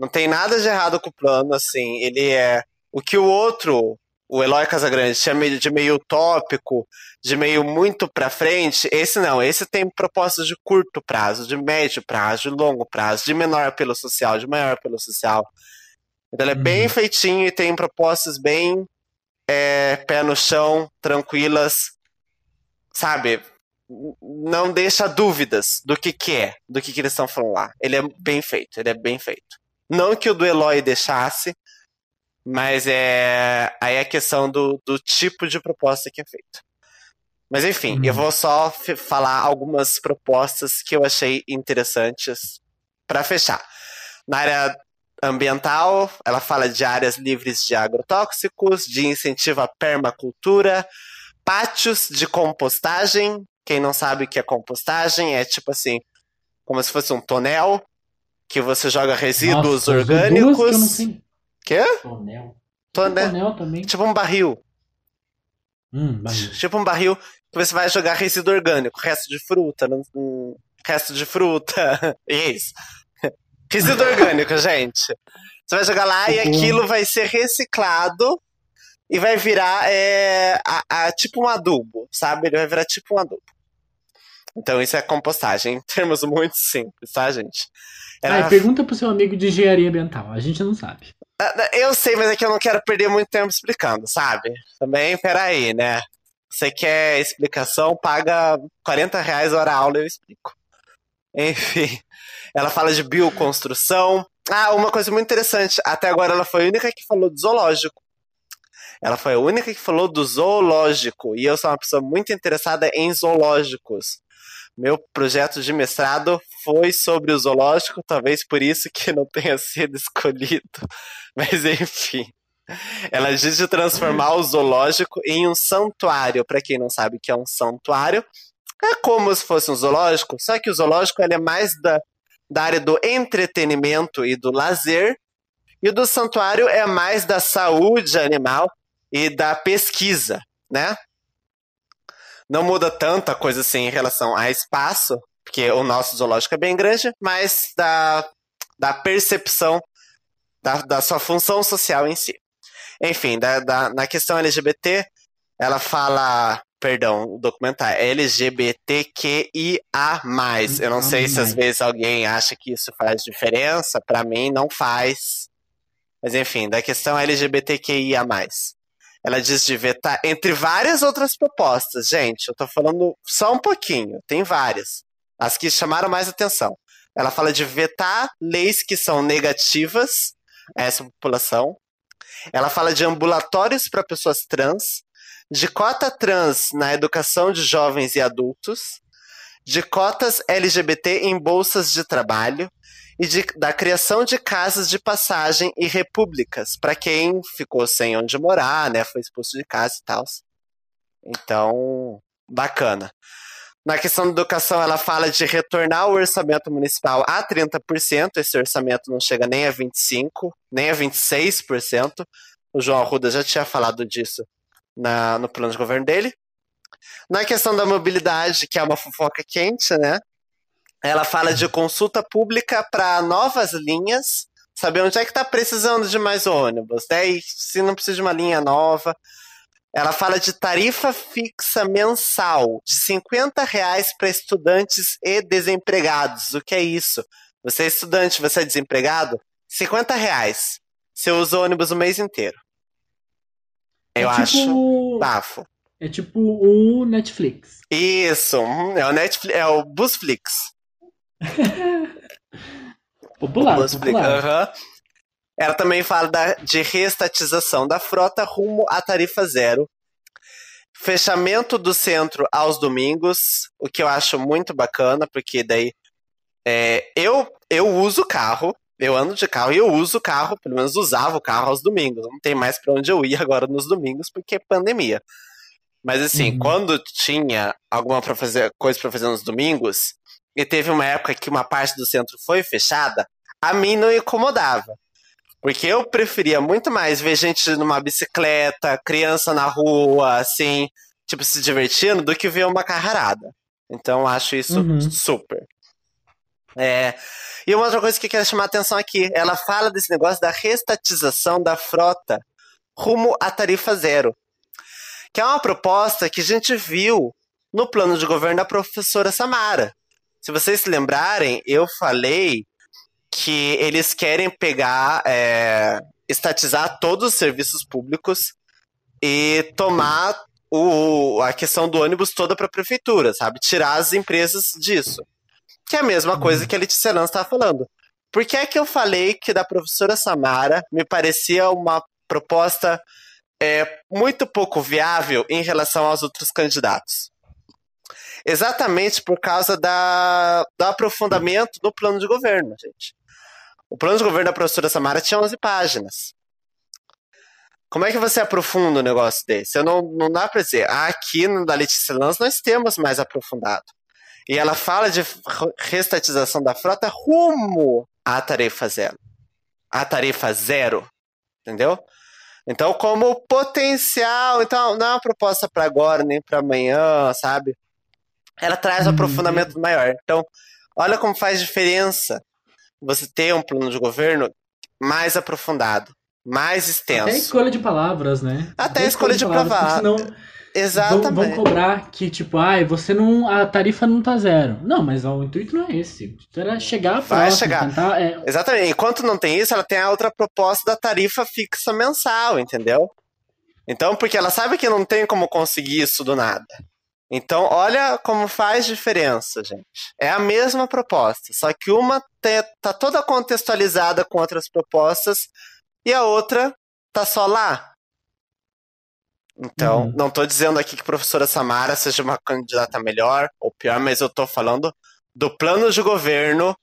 não tem nada de errado com o plano, assim. Ele é o que o outro, o Eloy Casagrande, chama de meio utópico, de meio muito para frente. Esse não. Esse tem propostas de curto prazo, de médio prazo, de longo prazo, de menor apelo social, de maior apelo social. Então, ele é bem uhum. feitinho e tem propostas bem é, pé no chão, tranquilas, sabe? Não deixa dúvidas do que, que é, do que, que eles estão falando lá. Ele é bem feito, ele é bem feito. Não que o do Eloy deixasse, mas é aí é a questão do, do tipo de proposta que é feito. Mas enfim, uhum. eu vou só falar algumas propostas que eu achei interessantes para fechar. Na área ambiental, ela fala de áreas livres de agrotóxicos, de incentivo à permacultura, pátios de compostagem. Quem não sabe o que é compostagem, é tipo assim, como se fosse um tonel que você joga resíduos Nossa, orgânicos. Que Quê? Tonel. Tonel. Tonel também. Tipo um barril. Hum, barril. Tipo um barril que você vai jogar resíduo orgânico, resto de fruta, resto de fruta. Isso. Resíduo orgânico, gente. Você vai jogar lá e aquilo vai ser reciclado e vai virar é, a, a, tipo um adubo, sabe? Ele vai virar tipo um adubo. Então isso é compostagem, em termos muito simples, tá, gente? Ela... Ah, pergunta pro seu amigo de engenharia ambiental, a gente não sabe. Ah, eu sei, mas é que eu não quero perder muito tempo explicando, sabe? Também, peraí, né? Você quer explicação, paga 40 reais hora aula eu explico. Enfim. Ela fala de bioconstrução. Ah, uma coisa muito interessante. Até agora ela foi a única que falou do zoológico. Ela foi a única que falou do zoológico. E eu sou uma pessoa muito interessada em zoológicos. Meu projeto de mestrado foi sobre o zoológico, talvez por isso que não tenha sido escolhido. Mas enfim. Ela diz de transformar o zoológico em um santuário. Para quem não sabe o que é um santuário, é como se fosse um zoológico, só que o zoológico é mais da, da área do entretenimento e do lazer, e o do santuário é mais da saúde animal e da pesquisa, né? Não muda tanta coisa assim em relação a espaço, porque o nosso zoológico é bem grande, mas da, da percepção da, da sua função social em si. Enfim, da, da, na questão LGBT, ela fala perdão, o documentário é LGBTQIA+. Eu não sei se às vezes alguém acha que isso faz diferença, para mim não faz. Mas enfim, da questão LGBTQIA+. Ela diz de vetar, entre várias outras propostas, gente, eu tô falando só um pouquinho, tem várias. As que chamaram mais atenção. Ela fala de vetar leis que são negativas a essa população. Ela fala de ambulatórios para pessoas trans, de cota trans na educação de jovens e adultos, de cotas LGBT em bolsas de trabalho e de, da criação de casas de passagem e repúblicas para quem ficou sem onde morar, né, foi expulso de casa e tal. Então, bacana. Na questão da educação, ela fala de retornar o orçamento municipal a 30%. Esse orçamento não chega nem a 25%, nem a 26%. O João Arruda já tinha falado disso na, no plano de governo dele. Na questão da mobilidade, que é uma fofoca quente, né? Ela fala de consulta pública para novas linhas, saber onde é que está precisando de mais ônibus, né? E se não precisa de uma linha nova. Ela fala de tarifa fixa mensal de 50 reais para estudantes e desempregados. O que é isso? Você é estudante, você é desempregado? 50 reais. Você usa o ônibus o mês inteiro. Eu é tipo... acho bafo. É tipo o Netflix. Isso, é o Netflix, é o Busflix. popular, o Busflix, popular. Uhum. Ela também fala da, de reestatização da frota rumo à tarifa zero. Fechamento do centro aos domingos, o que eu acho muito bacana, porque daí é, eu, eu uso carro, eu ando de carro e eu uso o carro, pelo menos usava o carro aos domingos. Não tem mais para onde eu ir agora nos domingos, porque é pandemia. Mas assim, uhum. quando tinha alguma pra fazer, coisa para fazer nos domingos, e teve uma época que uma parte do centro foi fechada, a mim não incomodava. Porque eu preferia muito mais ver gente numa bicicleta, criança na rua, assim, tipo, se divertindo, do que ver uma carrarada. Então, acho isso uhum. super. É, e uma outra coisa que eu quero chamar a atenção aqui, ela fala desse negócio da restatização da frota rumo à tarifa zero que é uma proposta que a gente viu no plano de governo da professora Samara. Se vocês se lembrarem, eu falei que eles querem pegar, é, estatizar todos os serviços públicos e tomar o, a questão do ônibus toda para a prefeitura, sabe? Tirar as empresas disso. Que é a mesma coisa que a Letícia Lanz estava falando. Por que é que eu falei que da professora Samara me parecia uma proposta é muito pouco viável em relação aos outros candidatos. Exatamente por causa da, do aprofundamento do plano de governo, gente. O plano de governo da professora Samara tinha 11 páginas. Como é que você aprofunda um negócio desse? Eu não, não dá para dizer, aqui no da Letícia Lanz nós temos mais aprofundado. E ela fala de restatização da frota rumo à tarifa zero. À tarifa zero. Entendeu? Então, como potencial, então não é uma proposta para agora nem para amanhã, sabe? Ela traz um uhum. aprofundamento maior. Então, olha como faz diferença você ter um plano de governo mais aprofundado, mais extenso. Até escolha de palavras, né? Até, Até escolha, escolha de, de palavras. Senão Exatamente. Vão, vão, cobrar que, tipo, ai, você não. A tarifa não tá zero. Não, mas o intuito não é esse. Era chegar a Vai chegar. Tentar, é... Exatamente. Enquanto não tem isso, ela tem a outra proposta da tarifa fixa mensal, entendeu? Então, porque ela sabe que não tem como conseguir isso do nada. Então, olha como faz diferença, gente. É a mesma proposta, só que uma tá toda contextualizada com outras propostas e a outra tá só lá. Então, uhum. não estou dizendo aqui que a professora Samara seja uma candidata melhor ou pior, mas eu estou falando do plano de governo,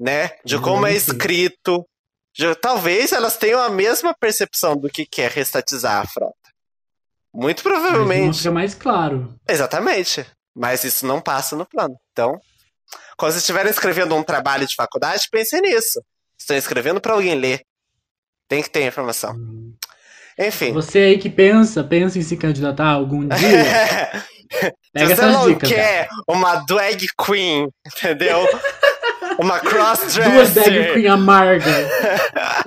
né? De como é uhum. escrito. De, talvez elas tenham a mesma percepção do que quer restatizar a frota. Muito provavelmente. Mas fica mais claro. Exatamente. Mas isso não passa no plano. Então, quando vocês estiverem escrevendo um trabalho de faculdade, pensem nisso. Estão escrevendo para alguém ler. Tem que ter informação. Uhum. Enfim. Você aí que pensa, pensa em se candidatar algum dia. Pega Se você não dicas, quer cara. uma drag queen, entendeu? uma cross-dresser. Duas drag queen amargas.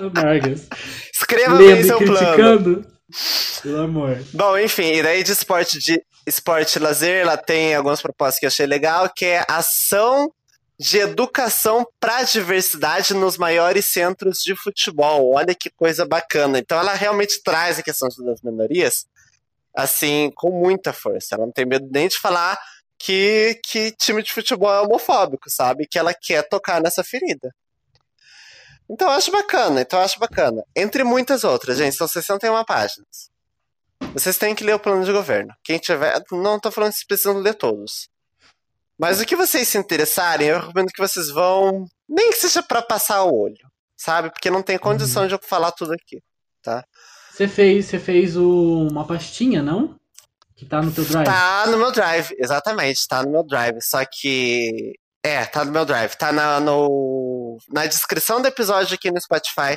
amargas. Escreva Lendo bem seu plano. Pelo amor. Bom, enfim, e daí de esporte de esporte lazer, ela tem algumas propostas que eu achei legal, que é ação de educação para a diversidade nos maiores centros de futebol. Olha que coisa bacana. Então ela realmente traz a questão das minorias assim com muita força. Ela não tem medo nem de falar que, que time de futebol é homofóbico, sabe? Que ela quer tocar nessa ferida. Então eu acho bacana, então eu acho bacana. Entre muitas outras, gente, são 61 páginas. Vocês têm que ler o plano de governo. Quem tiver, não estou falando que vocês precisam ler todos. Mas o que vocês se interessarem, eu recomendo que vocês vão, nem que seja para passar o olho, sabe? Porque não tem condição uhum. de eu falar tudo aqui, tá? Você fez, você fez o, uma pastinha, não? Que tá no teu drive? Tá no meu drive, exatamente, tá no meu drive. Só que. É, tá no meu drive. Tá na, no, na descrição do episódio aqui no Spotify.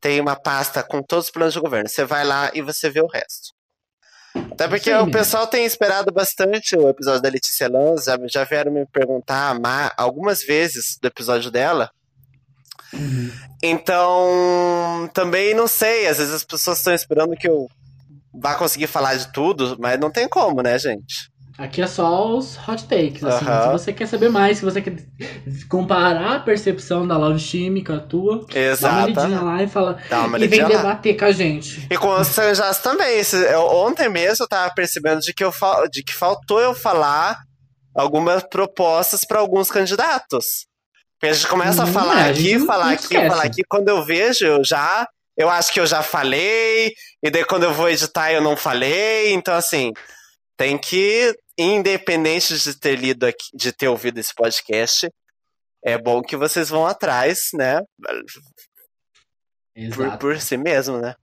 Tem uma pasta com todos os planos de governo. Você vai lá e você vê o resto. Até porque o pessoal tem esperado bastante o episódio da Letícia Lanz, já, já vieram me perguntar algumas vezes do episódio dela. Uhum. Então, também não sei, às vezes as pessoas estão esperando que eu vá conseguir falar de tudo, mas não tem como, né, gente? Aqui é só os hot takes, assim. Se você quer saber mais, se você quer comparar a percepção da Love Steam com a tua, Exato. dá uma lá e fala. e vem debater com a gente. E com os Sanjas também. ontem mesmo eu tava percebendo de que, eu, de que faltou eu falar algumas propostas para alguns candidatos. Porque a gente começa hum, a falar é, aqui, a falar aqui, esquece. falar aqui. Quando eu vejo, eu já. Eu acho que eu já falei, e daí quando eu vou editar eu não falei. Então, assim, tem que independente de ter lido aqui, de ter ouvido esse podcast, é bom que vocês vão atrás, né? Por, por si mesmo, né?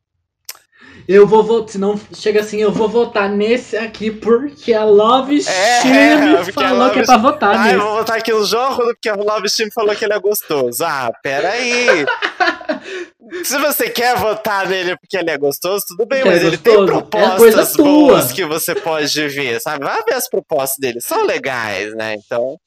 Eu vou votar, se não chega assim, eu vou votar nesse aqui porque a Love é, Steam falou Love... que é pra votar ah, nesse. eu vou votar aqui no jogo porque a Love Steam falou que ele é gostoso. Ah, peraí. se você quer votar nele porque ele é gostoso, tudo bem, mas é ele tem é propostas é boas que você pode ver, sabe? Vai ver as propostas dele, são legais, né? Então.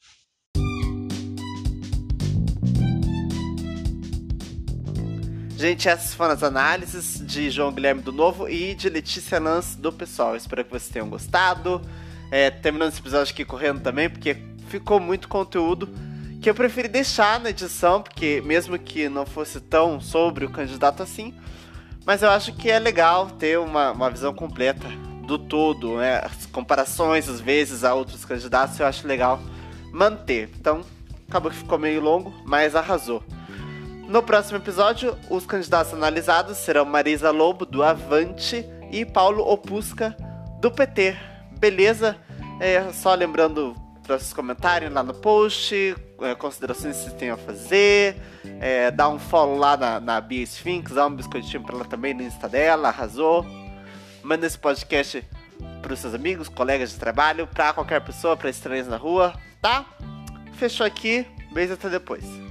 Gente, essas foram as análises de João Guilherme do Novo e de Letícia Lance do pessoal. Espero que vocês tenham gostado. É, terminando esse episódio aqui correndo também, porque ficou muito conteúdo que eu preferi deixar na edição, porque mesmo que não fosse tão sobre o candidato assim, mas eu acho que é legal ter uma, uma visão completa do todo, né? As comparações, às vezes, a outros candidatos, eu acho legal manter. Então, acabou que ficou meio longo, mas arrasou. No próximo episódio, os candidatos analisados serão Marisa Lobo, do Avante, e Paulo Opusca, do PT. Beleza? É, só lembrando para vocês comentarem lá no post, é, considerações que vocês têm a fazer, é, dá um follow lá na, na Bia Sphinx, dá um biscoitinho para ela também no Insta dela, arrasou. Manda esse podcast para os seus amigos, colegas de trabalho, para qualquer pessoa, para estranhos na rua, tá? Fechou aqui, beijo até depois.